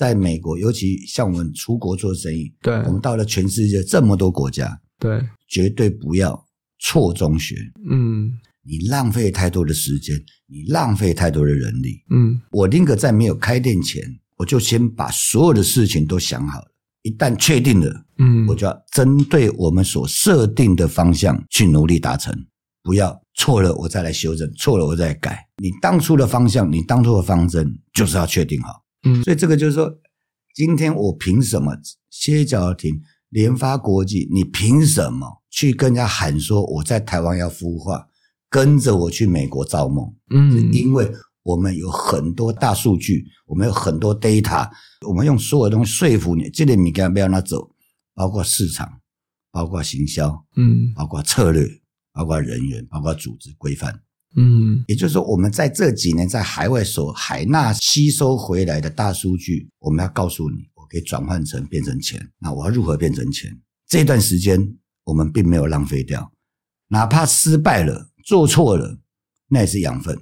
在美国，尤其像我们出国做生意，对，我们到了全世界这么多国家，对，绝对不要错中学，嗯，你浪费太多的时间，你浪费太多的人力，嗯，我宁可在没有开店前，我就先把所有的事情都想好了。一旦确定了，嗯，我就要针对我们所设定的方向去努力达成，不要错了我再来修正，错了我再来改。你当初的方向，你当初的方针就是要确定好，嗯。所以这个就是说，今天我凭什么歇脚亭、联发国际，你凭什么去跟人家喊说我在台湾要孵化，跟着我去美国造梦？嗯，因为。我们有很多大数据，我们有很多 data，我们用所有东西说服你，这点你干不要让他走，包括市场，包括行销，嗯，包括策略，包括人员，包括组织规范，嗯，也就是说，我们在这几年在海外所海纳吸收回来的大数据，我们要告诉你，我可以转换成变成钱，那我要如何变成钱？这段时间我们并没有浪费掉，哪怕失败了，做错了，那也是养分。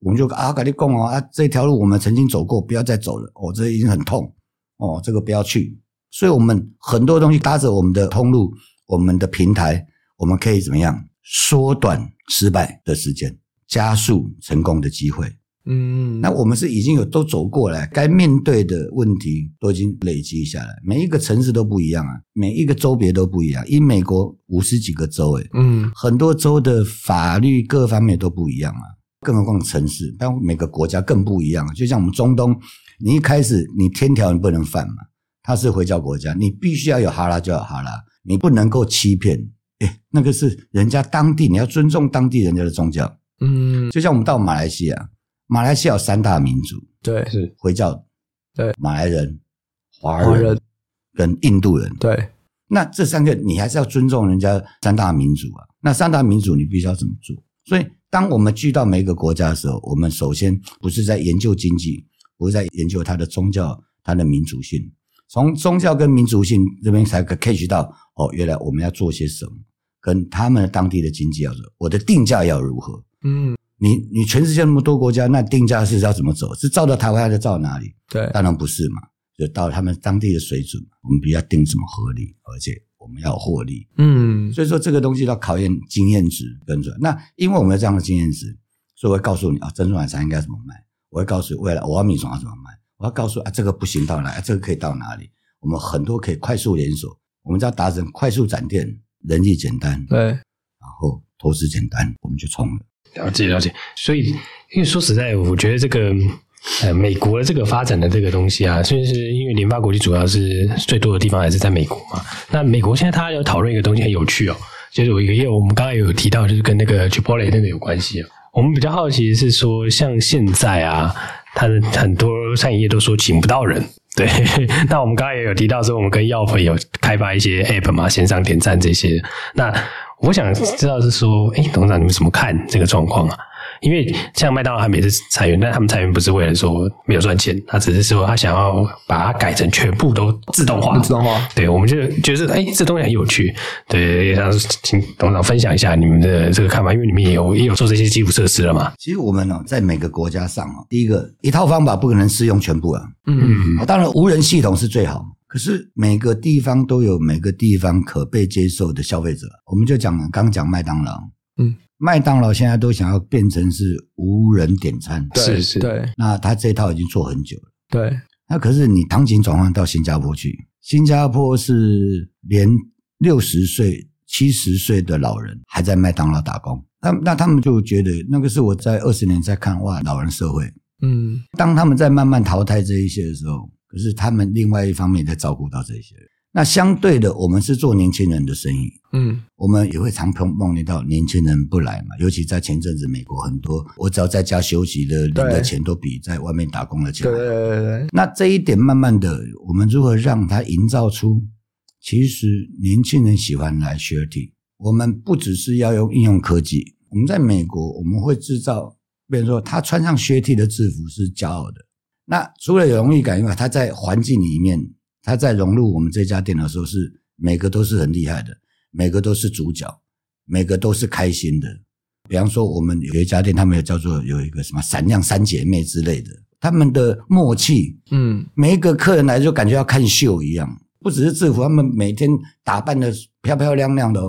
我们就啊，跟你讲啊，这条路我们曾经走过，不要再走了。哦，这已经很痛哦，这个不要去。所以，我们很多东西搭着我们的通路，我们的平台，我们可以怎么样缩短失败的时间，加速成功的机会。嗯，那我们是已经有都走过来，该面对的问题都已经累积下来。每一个城市都不一样啊，每一个州别都不一样。因美国五十几个州，诶，嗯，很多州的法律各方面都不一样啊。更何况城市，但每个国家更不一样。就像我们中东，你一开始你天条你不能犯嘛，它是回教国家，你必须要有哈拉就有哈拉，你不能够欺骗。诶，那个是人家当地，你要尊重当地人家的宗教。嗯，就像我们到马来西亚，马来西亚有三大民族，对，是回教，对，马来人、华人跟印度人，对。那这三个你还是要尊重人家三大民族啊。那三大民族你必须要怎么做？所以。当我们去到每一个国家的时候，我们首先不是在研究经济，不是在研究它的宗教、它的民族性。从宗教跟民族性这边才可以 catch 到哦，原来我们要做些什么，跟他们当地的经济要走，我的定价要如何？嗯，你你全世界那么多国家，那定价是要怎么走？是照到台湾还是照哪里？对，当然不是嘛，就到他们当地的水准，我们比较定什么合理，而且。我们要获利。嗯，所以说这个东西要考验经验值跟准。那因为我们有这样的经验值，所以我会告诉你啊，珍珠奶茶应该怎么卖。我会告诉你未来我要米爽要怎么卖。我要告诉啊，这个不行到哪，啊，这个可以到哪里？我们很多可以快速连锁，我们只要达成快速展店，人力简单，对，然后投资简单，我们就冲了。了解了解。所以，因为说实在，我觉得这个呃，美国的这个发展的这个东西啊，虽然是因为联发国际主要是最多的地方还是在美国嘛。那美国现在他有讨论一个东西很有趣哦，就是有一个业务，我们刚刚有提到，就是跟那个 Chipotle 那个有关系哦。我们比较好奇的是说，像现在啊。他的很多餐饮业都说请不到人，对。那我们刚才也有提到说，我们跟药粉有开发一些 App 嘛，线上点赞这些。那我想知道是说，哎，董事长你们怎么看这个状况啊？因为像麦当劳他们也是裁员，但他们裁员不是为了说没有赚钱，他只是说他想要把它改成全部都自动化。自动化，对，我们就觉得哎，这东西很有趣。对，也想请董事长分享一下你们的这个看法，因为你们也有也有做这些基础设施了嘛。其实我们呢，在每个国家上啊，第一个一套方法不可能适用全部啊。嗯，当然无人系统是最好，可是每个地方都有每个地方可被接受的消费者。我们就讲刚讲麦当劳，嗯。麦当劳现在都想要变成是无人点餐，是是，对。那他这套已经做很久了，对。那可是你场景转换到新加坡去，新加坡是连六十岁、七十岁的老人还在麦当劳打工，那那他们就觉得那个是我在二十年在看哇，老人社会，嗯。当他们在慢慢淘汰这一些的时候，可是他们另外一方面也在照顾到这些人。那相对的，我们是做年轻人的生意，嗯，我们也会常碰梦见到年轻人不来嘛。尤其在前阵子，美国很多，我只要在家休息的领的钱都比在外面打工的钱。对对对对。那这一点慢慢的，我们如何让它营造出，其实年轻人喜欢来 Sharetea。我们不只是要用应用科技，我们在美国我们会制造，比如说他穿上 Sharetea 的制服是骄傲的。那除了有荣誉感以外，他在环境里面。他在融入我们这家店的时候，是每个都是很厉害的，每个都是主角，每个都是开心的。比方说，我们有一家店，他们有叫做有一个什么闪亮三姐妹之类的，他们的默契，嗯，每一个客人来就感觉要看秀一样，不只是制服，他们每天打扮的漂漂亮亮的，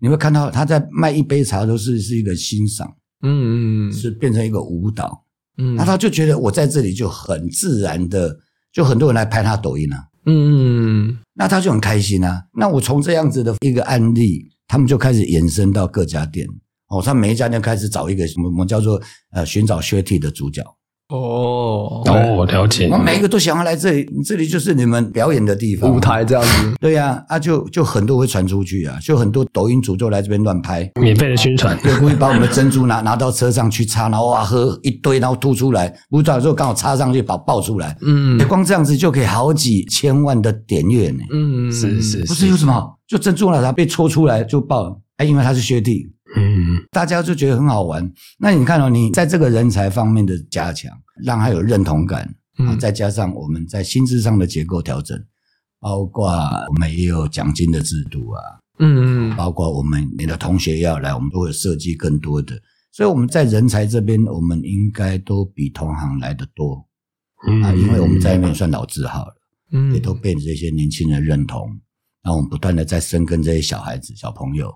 你会看到他在卖一杯茶都是是一个欣赏，嗯嗯，是变成一个舞蹈，嗯，那他就觉得我在这里就很自然的，就很多人来拍他抖音啊。嗯，那他就很开心啊。那我从这样子的一个案例，他们就开始延伸到各家店哦。他每一家店开始找一个什么，我们叫做呃寻找 s h r t y 的主角。哦，哦，我了解。我每一个都想要来这里，这里就是你们表演的地方，舞台这样子。对呀，啊，就就很多会传出去啊，就很多抖音主就来这边乱拍，免费的宣传，对，故意把我们的珍珠拿拿到车上去插，然后哇喝一堆，然后吐出来，不知道时候刚好插上去把爆出来，嗯，光这样子就可以好几千万的点阅呢，嗯，是是，不是有什么？就珍珠奶茶被戳出来就爆，哎，因为它是 Sharetea。嗯，大家就觉得很好玩。那你看哦，你在这个人才方面的加强，让他有认同感，嗯，再加上我们在薪资上的结构调整，包括我们也有奖金的制度啊，嗯嗯，包括我们你的同学要来，我们都会设计更多的。所以我们在人才这边，我们应该都比同行来得多，嗯，啊，因为我们在那边算老字号了，嗯，也都被这些年轻人认同。那我们不断的在深耕这些小孩子、小朋友。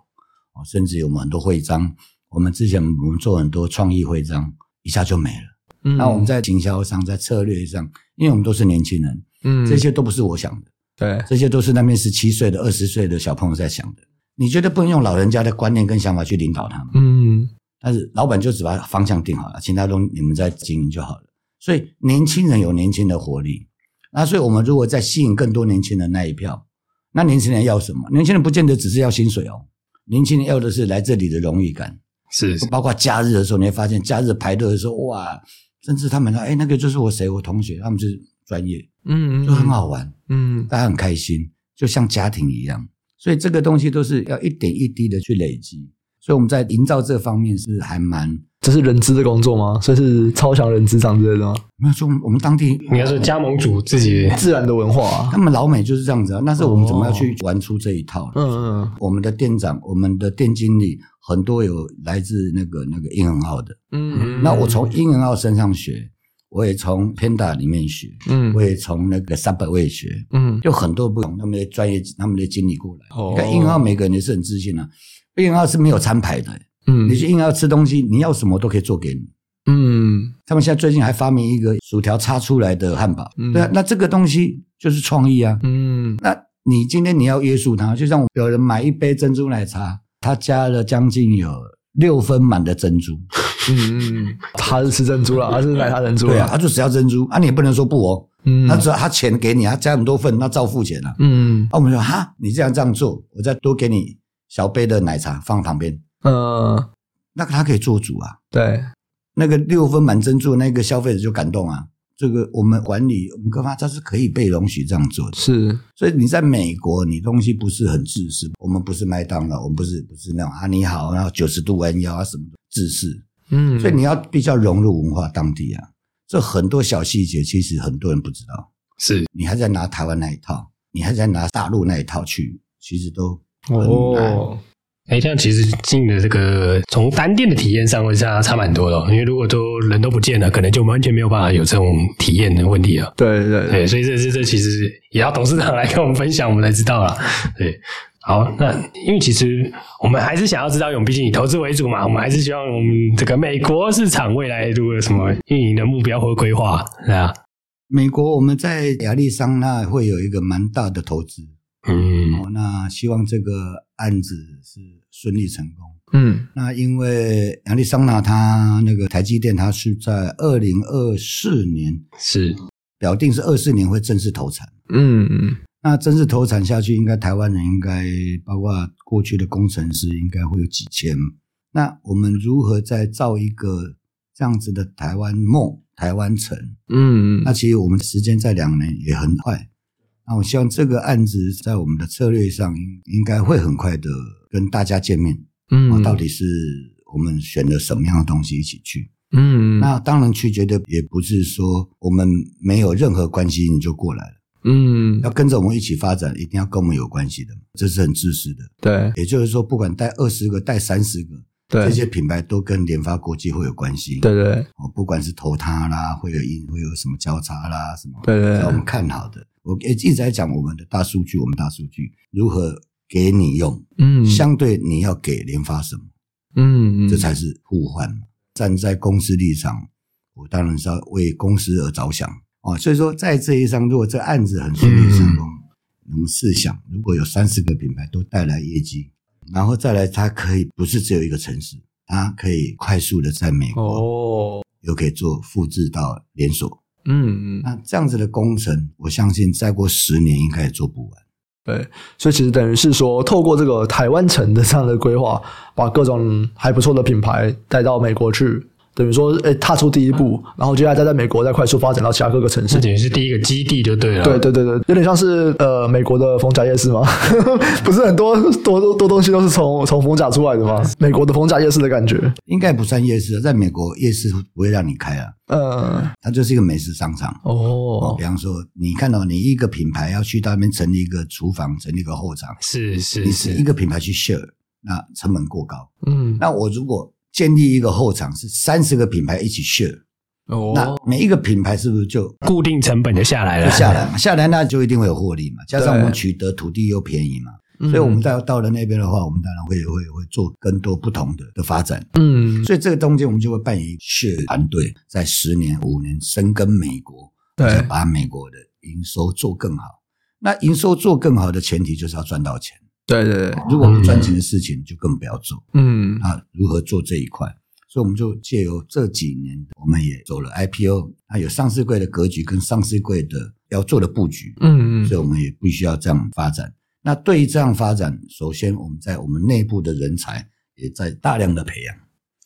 甚至有很多徽章，我们之前我们做很多创意徽章，一下就没了。嗯，那我们在经销商，在策略上，因为我们都是年轻人，嗯，这些都不是我想的，对，这些都是那边十七岁的、二十岁的小朋友在想的。你觉得不能用老人家的观念跟想法去领导他们？嗯，但是老板就只把方向定好了，其他都你们在经营就好了。所以年轻人有年轻的活力，那所以我们如果在吸引更多年轻人那一票，那年轻人要什么？年轻人不见得只是要薪水哦。年轻人要的是来这里的荣誉感，是，是，包括假日的时候，你会发现假日排队的时候，哇，甚至他们说，哎，那个就是我谁，我同学，他们就是专业，嗯，就很好玩，嗯，大家很开心，就像家庭一样，所以这个东西都是要一点一滴的去累积。所以我们在营造这方面是还蛮，这是人资的工作吗？所以是超强人资长之类的吗？没有说我们当地应该是加盟主自己自然的文化，啊，他们老美就是这样子啊。那是我们怎么样去玩出这一套？嗯嗯，我们的店长、我们的店经理很多有来自那个那个英文号的，嗯嗯。那我从英文号身上学，我也从 Panda 里面学，嗯我也从那个 Subway 学，嗯就很多不同他们的专业，他们的经理过来。哦你看硬号每个人也是很自信啊，英号是没有餐牌的，嗯。你去硬要吃东西，你要什么都可以做给你。嗯。他们现在最近还发明一个薯条插出来的汉堡，嗯。对啊，那这个东西就是创意啊。嗯。那你今天你要约束他，就像有人买一杯珍珠奶茶，他加了将近有六分满的珍珠，嗯嗯，他是吃珍珠了，他是奶茶珍珠了，对啊，他就只要珍珠啊，你也不能说不哦，嗯，他只要他钱给你，他加很多份，那照付钱啊。嗯。啊，我们说哈，你这样这样做，我再多给你小杯的奶茶放旁边，呃，那个他可以做主啊。对，那个六分满珍珠那个消费者就感动啊。这个我们管理，我们各方？它是可以被容许这样做的。是，所以你在美国，你东西不是很自私。我们不是麦当劳，我们不是不是那种啊你好，然后九十度弯腰啊什么的自私。嗯，所以你要比较融入文化当地啊。这很多小细节，其实很多人不知道。是你还在拿台湾那一套，你还在拿大陆那一套去，其实都很难。哦，哎，这样其实经营的这个从单店的体验上会差差蛮多的、哦，因为如果都人都不见了，可能就完全没有办法有这种体验的问题了。对对对，所以这这这其实也要董事长来跟我们分享，我们才知道了。对，好，那因为其实我们还是想要知道，因为毕竟以投资为主嘛，我们还是希望我们这个美国市场未来如果有什么运营的目标或规划，对啊，美国我们在亚利桑那会有一个蛮大的投资。嗯哦，那希望这个案子是顺利成功。嗯那因为亚利桑那它那个台积电，它是在二零二四年是表定是二四年会正式投产。嗯嗯那正式投产下去，应该台湾人应该包括过去的工程师，应该会有几千。那我们如何再造一个这样子的台湾梦、台湾城？嗯，那其实我们时间在两年也很快。那我希望这个案子在我们的策略上应应该会很快的跟大家见面。嗯啊，到底是我们选了什么样的东西一起去？嗯那当然去绝对也不是说我们没有任何关系你就过来了，嗯要跟着我们一起发展，一定要跟我们有关系的，这是很自私的。对也就是说，不管带二十个、带三十个，对这些品牌都跟联发国际会有关系。对对哦，不管是投它啦，会有因会有什么交叉啦，什么对对我们看好的。我也一直在讲我们的大数据，我们大数据如何给你用，嗯相对你要给联发什么。嗯这才是互换嘛。站在公司立场，我当然是要为公司而着想啊。所以说，在这一上，如果这案子很顺利成功，我们试想，如果有三四个品牌都带来业绩，然后再来，它可以不是只有一个城市，它可以快速的在美国，哦又可以做复制到连锁。嗯嗯那这样子的工程，我相信再过十年应该也做不完。对，所以其实等于是说，透过这个台湾城的这样的规划，把各种还不错的品牌带到美国去，等于说，诶，踏出第一步，然后接下来再在美国再快速发展到其他各个城市这。等于是第一个基地就对了。对对对对，有点像是呃美国的逢甲夜市吗？不是很多多多多东西都是从从逢甲出来的吗？美国的逢甲夜市的感觉。应该不算夜市，在美国夜市不会让你开啊，嗯，它就是一个美食商场。哦，哦比，方说，你看到你一个品牌要去到那边成立一个厨房，成立一个后场，是是你是一是，个品牌去 share，那成本过高。嗯，那我如果建立一个后场是三十个品牌一起 share，哦，那每一个品牌是不是就固定成本就下来了，就下来嘛？下来那就一定会有获利嘛，加上我们取得土地又便宜嘛，嗯所以我们到到了那边的话，我们当然会会会做更多不同的的发展。嗯，所以这个中间我们就会扮演 share 团队，在十年五年深耕美国，对把美国的营收做更好。那营收做更好的前提就是要赚到钱。对对对，如果不赚钱的事情，就更不要做。嗯那如何做这一块？所以我们就借由这几年，我们也走了 IPO，它有上市柜的格局跟上市柜的要做的布局。嗯嗯所以我们也必须要这样发展。那对于这样发展，首先我们在我们内部的人才也在大量的培养。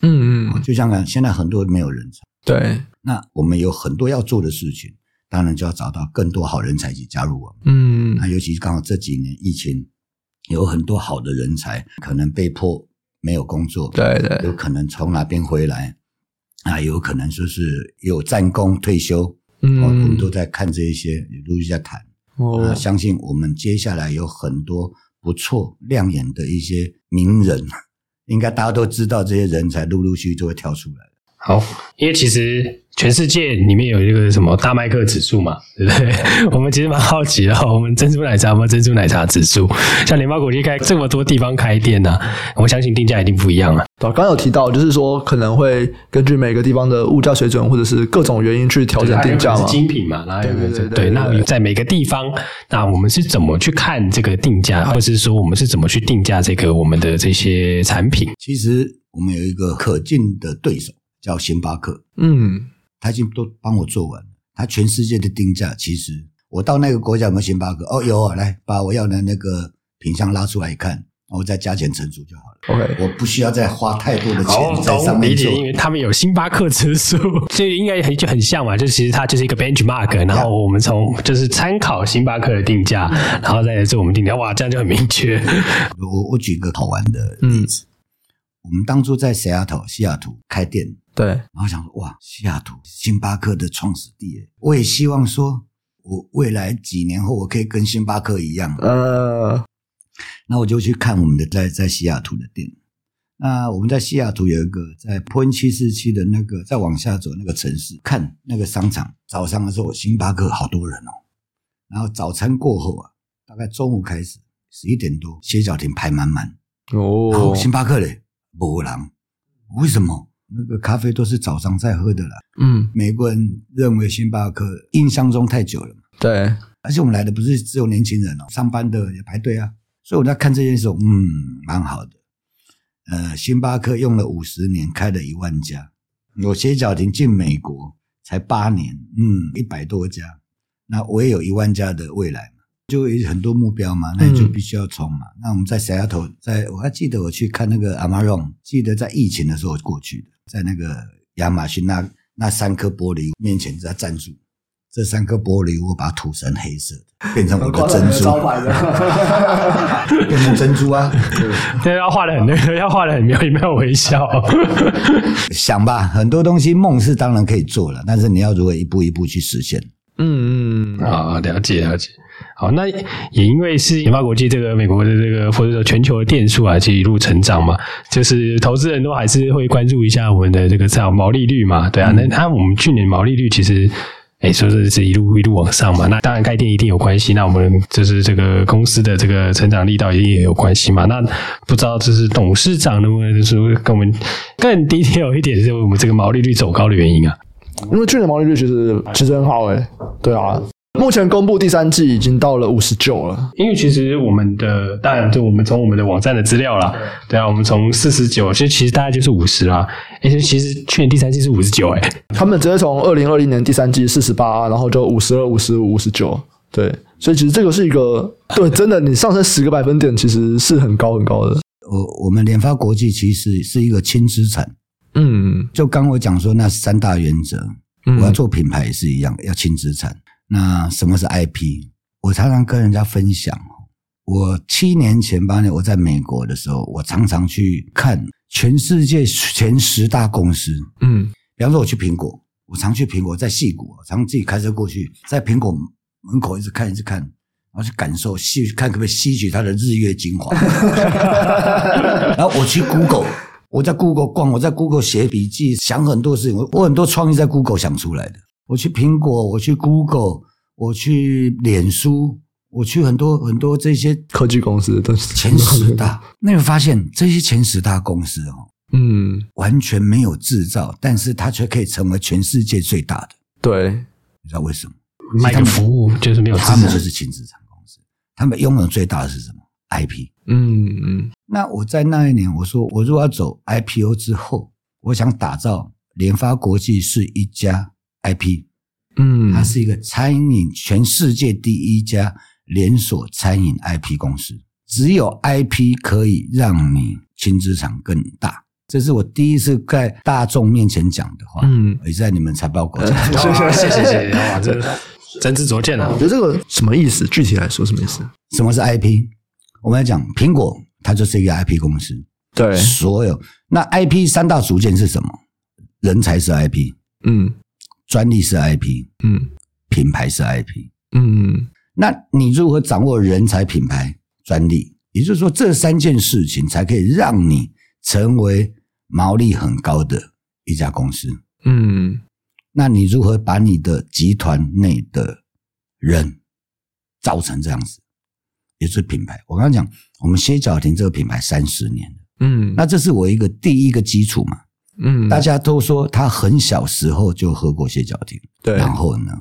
嗯嗯，就像讲现在很多没有人才，对，那我们有很多要做的事情，当然就要找到更多好人才去加入我们。嗯那尤其刚好这几年疫情，有很多好的人才可能被迫没有工作，对对有可能从哪边回来，啊，有可能说是有战功退休，哦，我们嗯都在看这一些，也陆续在谈。哦啊，相信我们接下来有很多不错亮眼的一些名人，应该大家都知道，这些人才陆陆续续就会跳出来。好，因为其实全世界里面有一个什么大麦克指数嘛，对不对？我们其实蛮好奇的，我们珍珠奶茶有没有珍珠奶茶指数？像联发国际开这么多地方开店呢、啊，我相信定价一定不一样啊。对，刚刚有提到，就是说可能会根据每个地方的物价水准，或者是各种原因去调整定价嘛。是精品嘛，然后有没有对对对对对对，那在每个地方，那我们是怎么去看这个定价，或者是说我们是怎么去定价这个我们的这些产品？其实我们有一个可敬的对手叫星巴克，嗯。他已经都帮我做完了。他全世界的定价，其实我到那个国家有没有星巴克？哦，有啊，来把我要的那个品相拉出来一看，我再加减乘除就好了。OK，我不需要再花太多的钱在上面做。因为他们有星巴克指数，所以应该很就很像嘛。就其实它就是一个 benchmark，然后我们从就是参考星巴克的定价，然后再来做我们定价。哇，这样就很明确。我我举个好玩的例子，嗯、我们当初在西雅图西雅图开店。对，然后想说哇，西雅图星巴克的创始地，我也希望说，我未来几年后我可以跟星巴克一样。呃，那我就去看我们的在在西雅图的店。那我们在西雅图有一个在 Point 七四七的那个，再往下走那个城市，看那个商场，早上的时候星巴克好多人哦。然后早餐过后啊，大概中午开始十一点多，歇脚亭排满满哦。星巴克嘞，没人，为什么？那个咖啡都是早上在喝的啦。嗯，美国人认为星巴克印象中太久了嘛。对，而且我们来的不是只有年轻人哦，上班的也排队啊。所以我在看这件事，嗯，蛮好的。呃，星巴克用了五十年，开了一万家。我斜角亭进美国才八年，嗯，一百多家。那我也有一万家的未来嘛。就有很多目标嘛，那你就必须要冲嘛。嗯、那我们在小丫头，在我还记得我去看那个 Amazon，记得在疫情的时候过去的，在那个亚马逊那那三颗玻璃面前在站住，这三颗玻璃我把它涂成黑色的，变成我的珍珠，变成珍珠啊！对，要画的很那个，要画的很妙，有没有微笑？想吧，很多东西梦是当然可以做了，但是你要如何一步一步去实现？嗯嗯啊，了解了解。好，那也因为是研发国际这个美国的这个或者说全球的店数啊，其实一路成长嘛，就是投资人都还是会关注一下我们的这个这样毛利率嘛，对啊，那那我们去年毛利率其实，哎，说是是一路一路往上嘛，那当然开店一定有关系，那我们就是这个公司的这个成长力道一定也有关系嘛，那不知道就是董事长能不能就是跟我们更 detail 一点，就是我们这个毛利率走高的原因啊？因为去年毛利率其实其实很好诶，对啊。目前公布第三季已经到了五十九了，因为其实我们的当然就我们从我们的网站的资料啦，对啊，我们从四十九，其实其实大概就是五十啦。而且其实去年第三季是五十九，哎，他们直接从二零二零年第三季四十八，然后就五十二、五十五、五十九，对，所以其实这个是一个对，真的你上升十个百分点，其实是很高很高的。我我们联发国际其实是一个轻资产，嗯，就刚我讲说那三大原则，我要做品牌也是一样，要轻资产。那什么是 IP？我常常跟人家分享，我七年前八年我在美国的时候，我常常去看全世界前十大公司。嗯，比方说我去苹果，我常去苹果，在戏谷，常自己开车过去，在苹果门口一直看一直看，然后去感受吸看可不可以吸取它的日月精华。然后我去 Google，我在 Google 逛，我在 Google 写笔记，想很多事情，我我很多创意在 Google 想出来的。我去苹果，我去 Google，我去脸书，我去很多很多这些科技公司都是前十大。那你发现这些前十大公司哦，嗯，完全没有制造，但是它却可以成为全世界最大的。对，你知道为什么？卖个服务就是没有，他们就是轻资产公司，他们拥有最大的是什么？IP。嗯嗯。那我在那一年我说，我如果要走 IPO 之后，我想打造联发国际是一家。IP，嗯，它是一个餐饮全世界第一家连锁餐饮 IP 公司。只有 IP 可以让你轻资产更大，这是我第一次在大众面前讲的话。嗯，也在你们财报稿讲。谢谢谢谢谢，哇，这真知灼见啊！我觉得这个什么意思？具体来说什么意思？什么是 IP？我们来讲，苹果它就是一个 IP 公司。对，所有那 IP 三大组件是什么？人才是 IP。嗯。专利是 IP，嗯，品牌是 IP，嗯，那你如何掌握人才、品牌、专利？也就是说，这三件事情才可以让你成为毛利很高的一家公司。嗯，那你如何把你的集团内的人造成这样子？也是品牌。我刚刚讲，我们歇脚亭这个品牌三十年，嗯，那这是我一个第一个基础嘛，嗯，大家都说他很小时候就喝过歇脚亭，对，然后呢，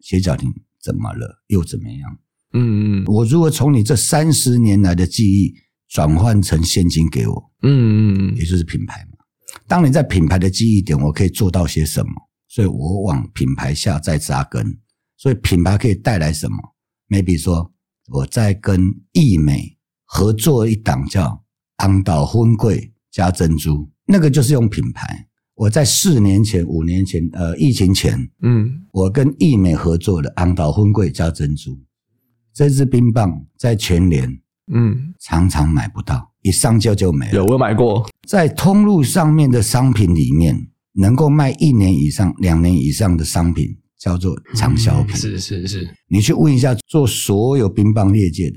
歇脚亭怎么了？又怎么样？嗯嗯，我如果从你这三十年来的记忆转换成现金给我，嗯嗯嗯，也就是品牌嘛。当你在品牌的记忆点，我可以做到些什么？所以我往品牌下再扎根。所以品牌可以带来什么？maybe 说。我在跟易美合作一档叫红豆粉粿加珍珠，那个就是用品牌。我在四年前、五年前，呃，疫情前，嗯，我跟易美合作的红豆粉粿加珍珠，这支冰棒在全联，嗯，常常买不到，一上架就没了。有，我买过，在通路上面的商品里面，能够卖一年以上、两年以上的商品。叫做畅销品，是是是。你去问一下做所有冰棒业界的，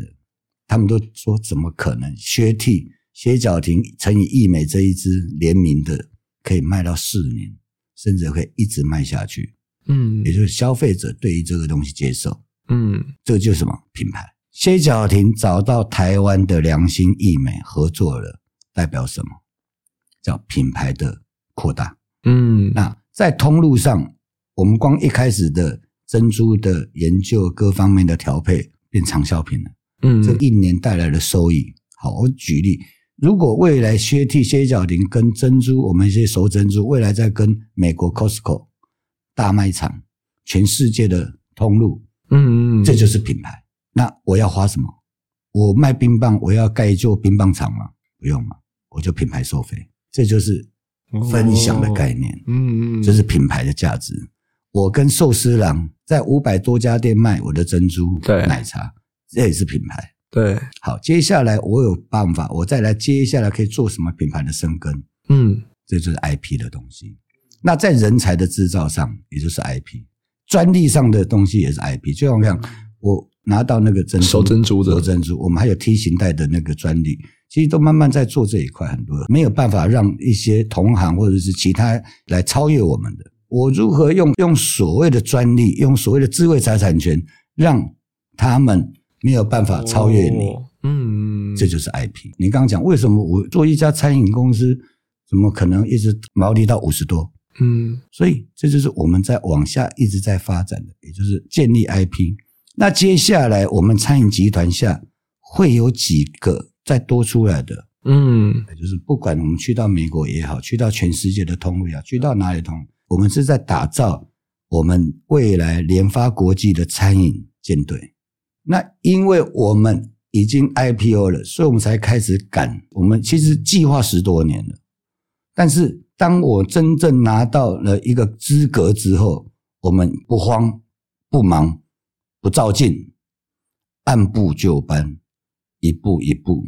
他们都说怎么可能？薛剔、歇脚亭乘以义美这一支联名的，可以卖到四年，甚至可以一直卖下去。嗯，也就是消费者对于这个东西接受。嗯，这个就是什么品牌？歇脚亭找到台湾的良心义美合作了，代表什么？叫品牌的扩大。嗯，那在通路上。我们光一开始的珍珠的研究，各方面的调配变长效品了。嗯，这一年带来的收益，好，我举例，如果未来薛替薛角林跟珍珠，我们一些熟珍珠，未来在跟美国 Costco 大卖场，全世界的通路，嗯嗯，这就是品牌。那我要花什么？我卖冰棒，我要盖一座冰棒厂吗？不用嘛，我就品牌收费，这就是分享的概念。嗯嗯，这是品牌的价值。我跟寿司郎在五百多家店卖我的珍珠奶茶，这也是品牌。对，好，接下来我有办法，我再来接下来可以做什么品牌的生根？嗯，这就是 IP 的东西。那在人才的制造上，也就是 IP，专利上的东西也是 IP。就像我讲，我拿到那个珍珠，手珍珠的熟珍珠，我们还有 T 型带的那个专利，其实都慢慢在做这一块，很多没有办法让一些同行或者是其他来超越我们的。我如何用用所谓的专利，用所谓的智慧财产权，让他们没有办法超越你？哦、嗯，这就是 IP。你刚刚讲为什么我做一家餐饮公司，怎么可能一直毛利到五十多？嗯，所以这就是我们在往下一直在发展的，也就是建立 IP。那接下来我们餐饮集团下会有几个再多出来的？嗯，就是不管我们去到美国也好，去到全世界的通路也好，去到哪里通。我们是在打造我们未来联发国际的餐饮舰队。那因为我们已经 IPO 了，所以我们才开始赶。我们其实计划十多年了，但是当我真正拿到了一个资格之后，我们不慌不忙不躁进，按部就班，一步一步，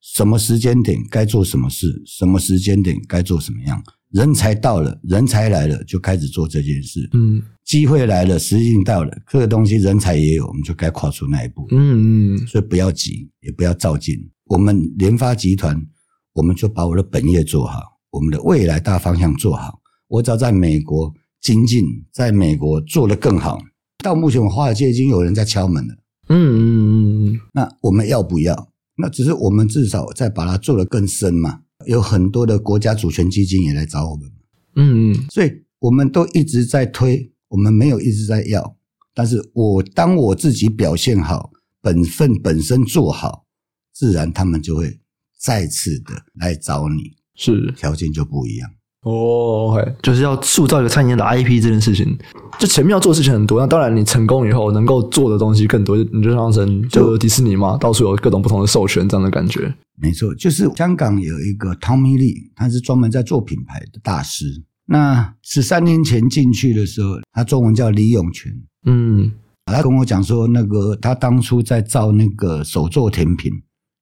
什么时间点该做什么事，什么时间点该做什么样。人才到了，人才来了，就开始做这件事。嗯，机会来了，时运到了，这个东西人才也有，我们就该跨出那一步。嗯嗯，所以不要急，也不要躁进。我们联发集团，我们就把我的本业做好，我们的未来大方向做好。我只要在美国精进，在美国做得更好。到目前，我华尔街已经有人在敲门了。嗯嗯嗯，那我们要不要？那只是我们至少再把它做得更深嘛。有很多的国家主权基金也来找我们，嗯嗯，所以我们都一直在推，我们没有一直在要，但是我当我自己表现好，本分本身做好，自然他们就会再次的来找你，是。条件就不一样。哦，OK，就是要塑造一个餐饮业的 IP 这件事情，就前面要做的事情很多。那当然，你成功以后能够做的东西更多，你就当成就迪士尼嘛，到处有各种不同的授权这样的感觉。没错，就是香港有一个 Tommy Lee，他是专门在做品牌的大师。那十三年前进去的时候，他中文叫李永全，嗯，他跟我讲说，那个他当初在造那个手作甜品，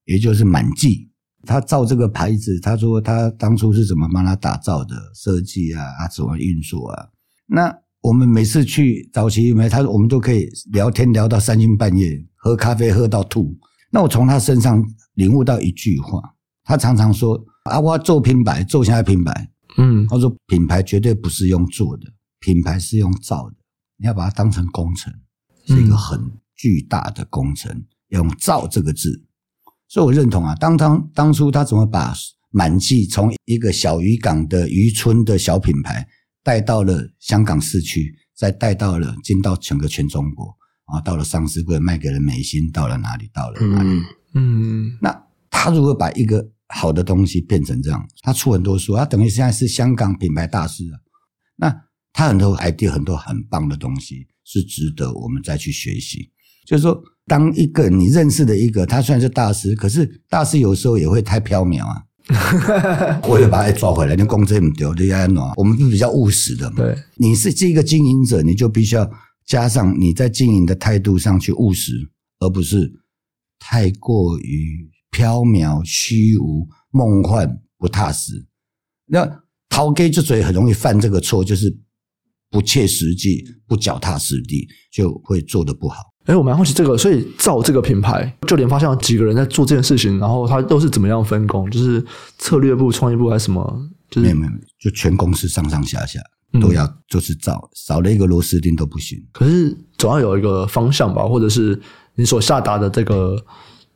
也就是满记。他造这个牌子，他说他当初是怎么帮他打造的设计啊，啊，怎么运作啊？那我们每次去早期没他，我们都可以聊天聊到三更半夜，喝咖啡喝到吐。那我从他身上领悟到一句话，他常常说啊，我做品牌，做下来品牌，嗯，他说品牌绝对不是用做的，品牌是用造的，你要把它当成工程，是一个很巨大的工程，用造这个字。所以我认同啊，当当当初他怎么把满记从一个小渔港的渔村的小品牌带到了香港市区，再带到了进到整个全中国，然后到了上市柜卖给了美心，到了哪里？到了哪里？嗯，嗯那他如果把一个好的东西变成这样，他出很多书，他等于现在是香港品牌大师啊。那他很多 idea，很多很棒的东西是值得我们再去学习。就是说，当一个你认识的一个，他虽然是大师，可是大师有时候也会太飘渺啊。我也把他抓回来，你工资不丢，你爱哪？我们是比较务实的嘛。对，你是这个经营者，你就必须要加上你在经营的态度上去务实，而不是太过于飘渺、虚无、梦幻、不踏实。那陶给之所以很容易犯这个错，就是不切实际、不脚踏实地，就会做得不好。哎，我蛮好奇这个，所以造这个品牌，就连发现有几个人在做这件事情，然后他都是怎么样分工？就是策略部、创意部还是什么？就是、没有没有，就全公司上上下下都要就是造，少了一个螺丝钉都不行。可是总要有一个方向吧，或者是你所下达的这个。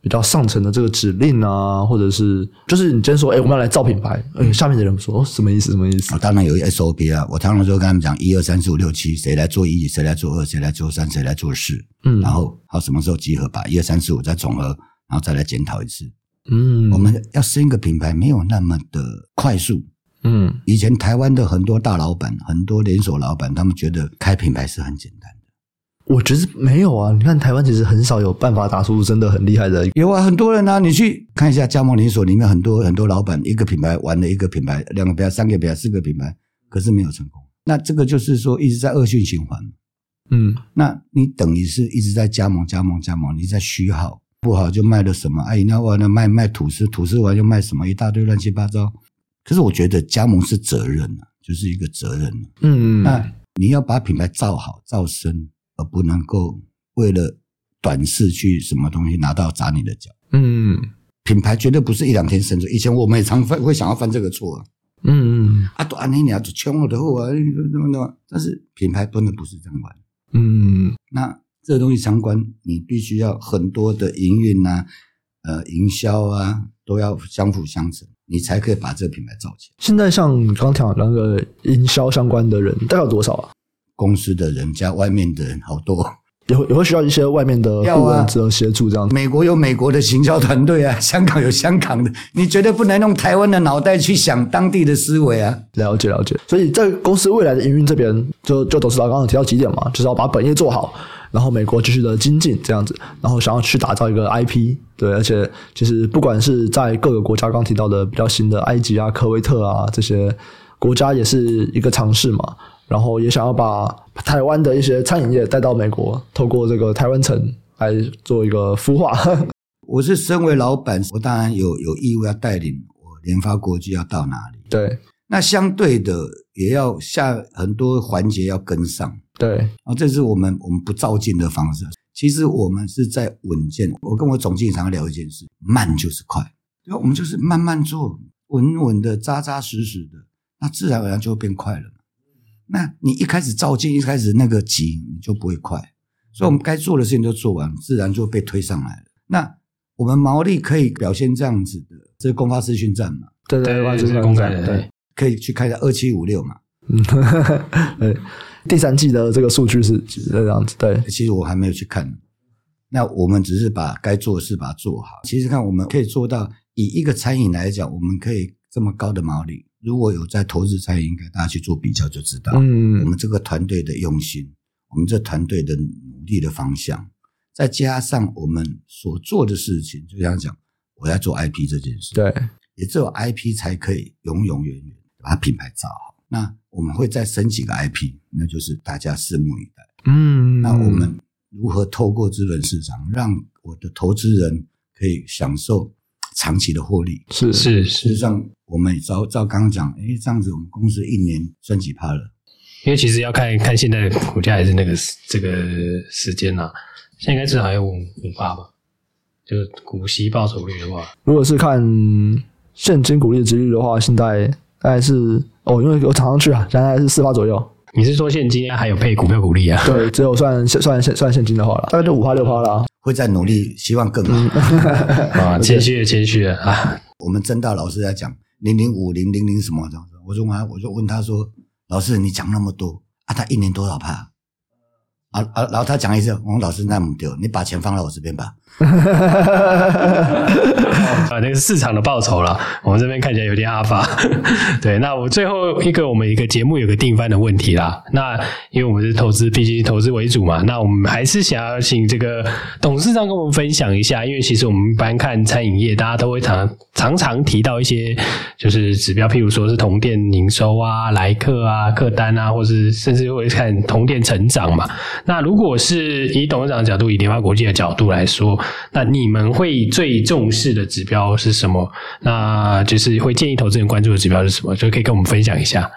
比较上层的这个指令啊，或者是就是你今天说，哎、欸，我们要来造品牌，嗯，下面的人说，哦，什么意思？什么意思？哦、当然有一 SOP 啊，我常常就跟他们讲，一二三四五六七，谁来做一，谁来做二，谁来做三，谁来做四，嗯，然后好什么时候集合，把一二三四五再总和，然后再来检讨一次，嗯，我们要生一个品牌没有那么的快速，嗯，以前台湾的很多大老板，很多连锁老板，他们觉得开品牌是很简单。我觉得没有啊，你看台湾其实很少有办法打出真的很厉害的。有啊，很多人啊，你去看一下加盟连锁里面很多很多老板，一个品牌玩了一个品牌，两个品牌，三个品牌，四个品牌，可是没有成功。那这个就是说一直在恶性循环。嗯，那你等于是一直在加盟加盟加盟，你在虚耗，不好就卖了什么，哎，那完了卖卖吐司，吐司完又卖什么，一大堆乱七八糟。可是我觉得加盟是责任啊，就是一个责任。嗯嗯，那你要把品牌造好造深。而不能够为了短视去什么东西拿到砸你的脚。嗯，品牌绝对不是一两天生出。以前我们也常犯会想要犯这个错。嗯嗯，啊，都安尼你要穷了的话，但是品牌真的不是这样玩。嗯，那这个东西相关，你必须要很多的营运啊，呃，营销啊，都要相辅相成，你才可以把这个品牌造起来。现在像你刚讲那个营销相关的人，大概有多少啊？公司的人加外面的人好多，也会也会需要一些外面的顾问者协助这样子。美国有美国的行销团队啊，香港有香港的，你绝对不能用台湾的脑袋去想当地的思维啊。了解了解，所以在公司未来的营运这边，就就董事长刚刚提到几点嘛，就是要把本业做好，然后美国继续的精进这样子，然后想要去打造一个 IP，对，而且其实不管是在各个国家，刚提到的比较新的埃及啊、科威特啊这些国家，也是一个尝试嘛。然后也想要把台湾的一些餐饮业带到美国，透过这个台湾城来做一个孵化。我是身为老板，我当然有有义务要带领我联发国际要到哪里。对，那相对的也要下很多环节要跟上。对，啊，这是我们我们不照进的方式。其实我们是在稳健。我跟我总经理常常聊一件事：慢就是快。对，我们就是慢慢做，稳稳的、扎扎实实的，那自然而然就会变快了。那你一开始照进，一开始那个急，你就不会快。所以，我们该做的事情都做完，自然就被推上来了。那我们毛利可以表现这样子的，这是公发资讯站嘛？对对对，这是公开的，对，可以去看一下二七五六嘛。嗯，对，第三季的这个数据是这样子。对，其实我还没有去看。那我们只是把该做的事把它做好。其实看我们可以做到，以一个餐饮来讲，我们可以这么高的毛利。如果有在投资餐饮，应该大家去做比较就知道，嗯，我们这个团队的用心，我们这团队的努力的方向，再加上我们所做的事情，就像讲，我要做 IP 这件事，对，也只有 IP 才可以永永远远把它品牌造好。那我们会再升几个 IP，那就是大家拭目以待。嗯，那我们如何透过资本市场，让我的投资人可以享受长期的获利？是是，事实上。我们照照刚刚讲，诶，这样子我们公司一年赚几趴了？因为其实要看看现在股价还是那个这个时间啊，现在应该至少还有五五趴吧，就是股息报酬率的话，如果是看现金股利的值率的话，现在大概是哦，因为我涨上去啊，现在是四趴左右。你是说现金还有配股票股利啊？对，只有算算算算现金的话了，大概就五趴六趴了。会再努力，希望更好。啊，谦虚了，谦虚了啊！我们曾大老师在讲零零五零零零什么这样子，我就问他，我就问他说：“老师，你讲那么多啊？他一年多少帕？”啊啊！然后他讲一次，我们老师那么丢，你把钱放到我这边吧。啊，那个市场的报酬了，我们这边看起来有点阿发。对，那我最后一个，我们一个节目有个定番的问题啦。那因为我们是投资，毕竟投资为主嘛，那我们还是想要请这个董事长跟我们分享一下。因为其实我们一般看餐饮业，大家都会常常常提到一些就是指标，譬如说是同店营收啊、来客啊、客单啊，或是甚至会看同店成长嘛。那如果是以董事长的角度，以联发国际的角度来说，那你们会最重视的指标是什么？那就是会建议投资人关注的指标是什么？就可以跟我们分享一下。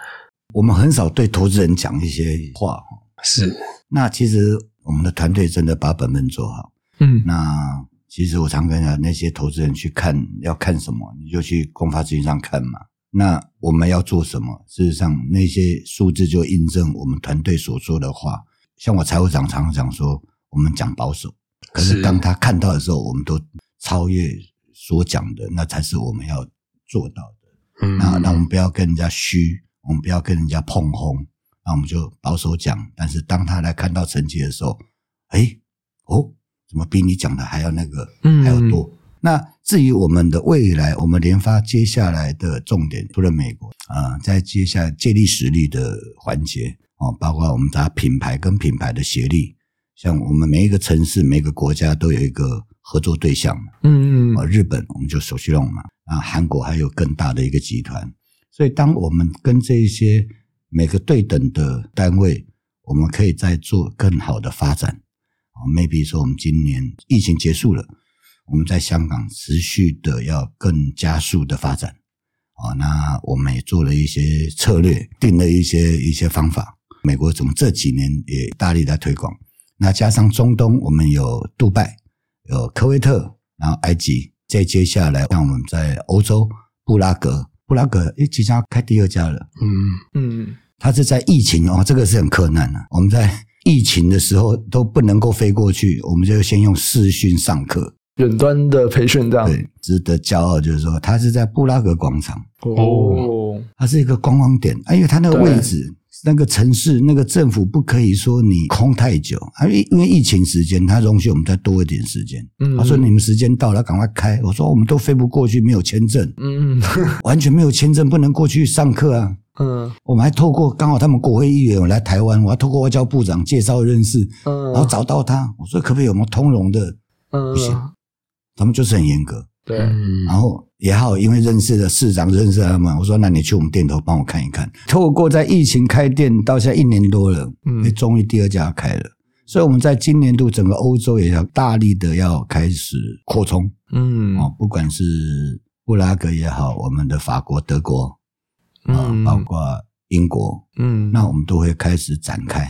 我们很少对投资人讲一些话，是。那其实我们的团队真的把本分做好。嗯。那其实我常跟讲，那些投资人去看要看什么，你就去公发资讯上看嘛。那我们要做什么？事实上，那些数字就印证我们团队所说的话。像我财务长常常讲说，我们讲保守。可是当他看到的时候，我们都超越所讲的，那才是我们要做到的。嗯，那那我们不要跟人家虚，我们不要跟人家碰轰，那我们就保守讲。但是当他来看到成绩的时候，哎，哦，怎么比你讲的还要那个还要多？嗯、那至于我们的未来，我们联发接下来的重点，除了美国啊、呃，在接下来借力使力的环节哦，包括我们打品牌跟品牌的协力。像我们每一个城市、每个国家都有一个合作对象，嗯嗯，啊，日本我们就首屈龙嘛，啊，韩国还有更大的一个集团，所以当我们跟这一些每个对等的单位，我们可以再做更好的发展，啊，maybe 说我们今年疫情结束了，我们在香港持续的要更加速的发展，啊，那我们也做了一些策略，定了一些一些方法，美国从这几年也大力在推广。那加上中东，我们有杜拜，有科威特，然后埃及，再接下来，像我们在欧洲布拉格，布拉格诶即将开第二家了。嗯嗯，他是在疫情哦，这个是很困难的。我们在疫情的时候都不能够飞过去，我们就先用视讯上课，远端的培训这样。对，值得骄傲就是说，他是在布拉格广场哦，它是一个观光点，因为它那个位置。那个城市，那个政府不可以说你空太久，因为因为疫情时间，他容许我们再多一点时间。嗯，他说你们时间到了，赶快开。我说我们都飞不过去，没有签证。嗯，完全没有签证，不能过去上课啊。嗯，我们还透过刚好他们国会议员来台湾，我还透过外交部长介绍认识，嗯，然后找到他，我说可不可以有没有通融的？嗯，不行，他们就是很严格。对，然后也好，因为认识的市长认识他们，我说那你去我们店头帮我看一看。透过在疫情开店到现在一年多了，嗯，终于第二家开了，所以我们在今年度整个欧洲也要大力的要开始扩充，嗯，哦，不管是布拉格也好，我们的法国、德国，啊，包括英国，嗯，那我们都会开始展开。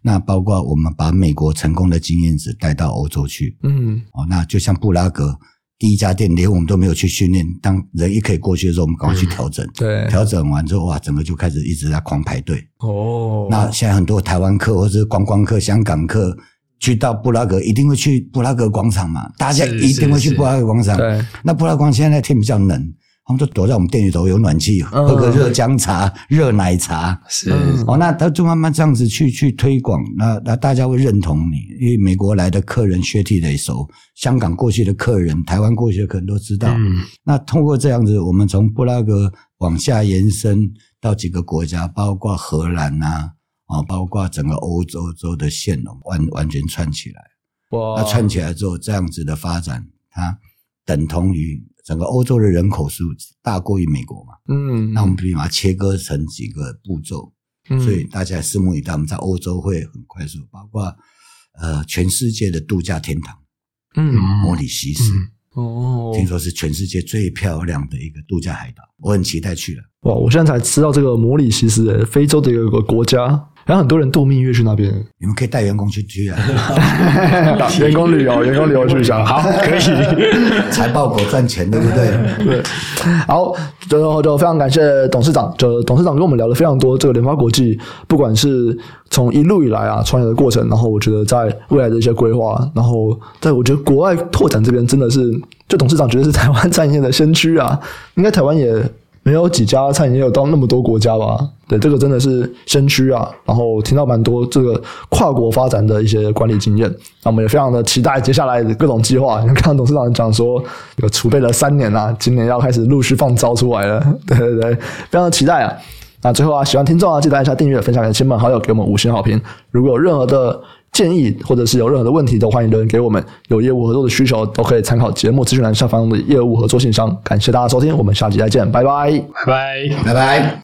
那包括我们把美国成功的经验值带到欧洲去，嗯，哦，那就像布拉格。第一家店连我们都没有去训练，当人一可以过去的时候，我们赶快去调整。对，调整完之后，哇，整个就开始一直在狂排队。哦，那现在很多台湾客或者是观光客、香港客去到布拉格，一定会去布拉格广场嘛？大家一定会去布拉格广场。对，那布拉格广场现在天比较冷。他们就躲在我们店里头，有暖气，喝个热姜茶、热奶茶。是哦，那他就慢慢这样子去去推广，那那大家会认同你，因为美国来的客人血气得熟，香港过去的客人，台湾过去的客人都知道。嗯，那通过这样子，我们从布拉格往下延伸到几个国家，包括荷兰啊，啊，包括整个欧洲洲的线路完完全串起来。哇！那串起来之后，这样子的发展，它等同于。整个欧洲的人口数大过于美国嘛，嗯，那我们可以把它切割成几个步骤，嗯，所以大家拭目以待，我们在欧洲会很快速，包括呃全世界的度假天堂，嗯，摩里西斯，哦，听说是全世界最漂亮的一个度假海岛，我很期待去了。哇，我现在才知道这个摩里西斯，非洲的一个国家。然后很多人度蜜月去那边，你们可以带员工去去啊，员工旅游，员工旅游去一下，好，可以，财报狗赚钱，对不对？对，好，最后就非常感谢董事长，就董事长跟我们聊了非常多这个联发国际，不管是从一路以来啊创业的过程，然后我觉得在未来的一些规划，然后在我觉得国外拓展这边真的是，就董事长觉得是台湾产业的先驱啊，应该台湾也。没有几家餐饮业有到那么多国家吧？对，这个真的是先驱啊！然后听到蛮多这个跨国发展的一些管理经验，那我们也非常的期待接下来的各种计划。你看，董事长讲说有储备了三年啊，今年要开始陆续放招出来了。对对对，非常的期待啊！那最后啊，喜欢听众啊，记得按下订阅，分享给亲朋好友，给我们五星好评。如果有任何的建议或者是有任何的问题，都欢迎留言给我们。有业务合作的需求，都可以参考节目资讯栏下方的业务合作信箱。感谢大家收听，我们下期再见，拜拜，拜拜，拜拜。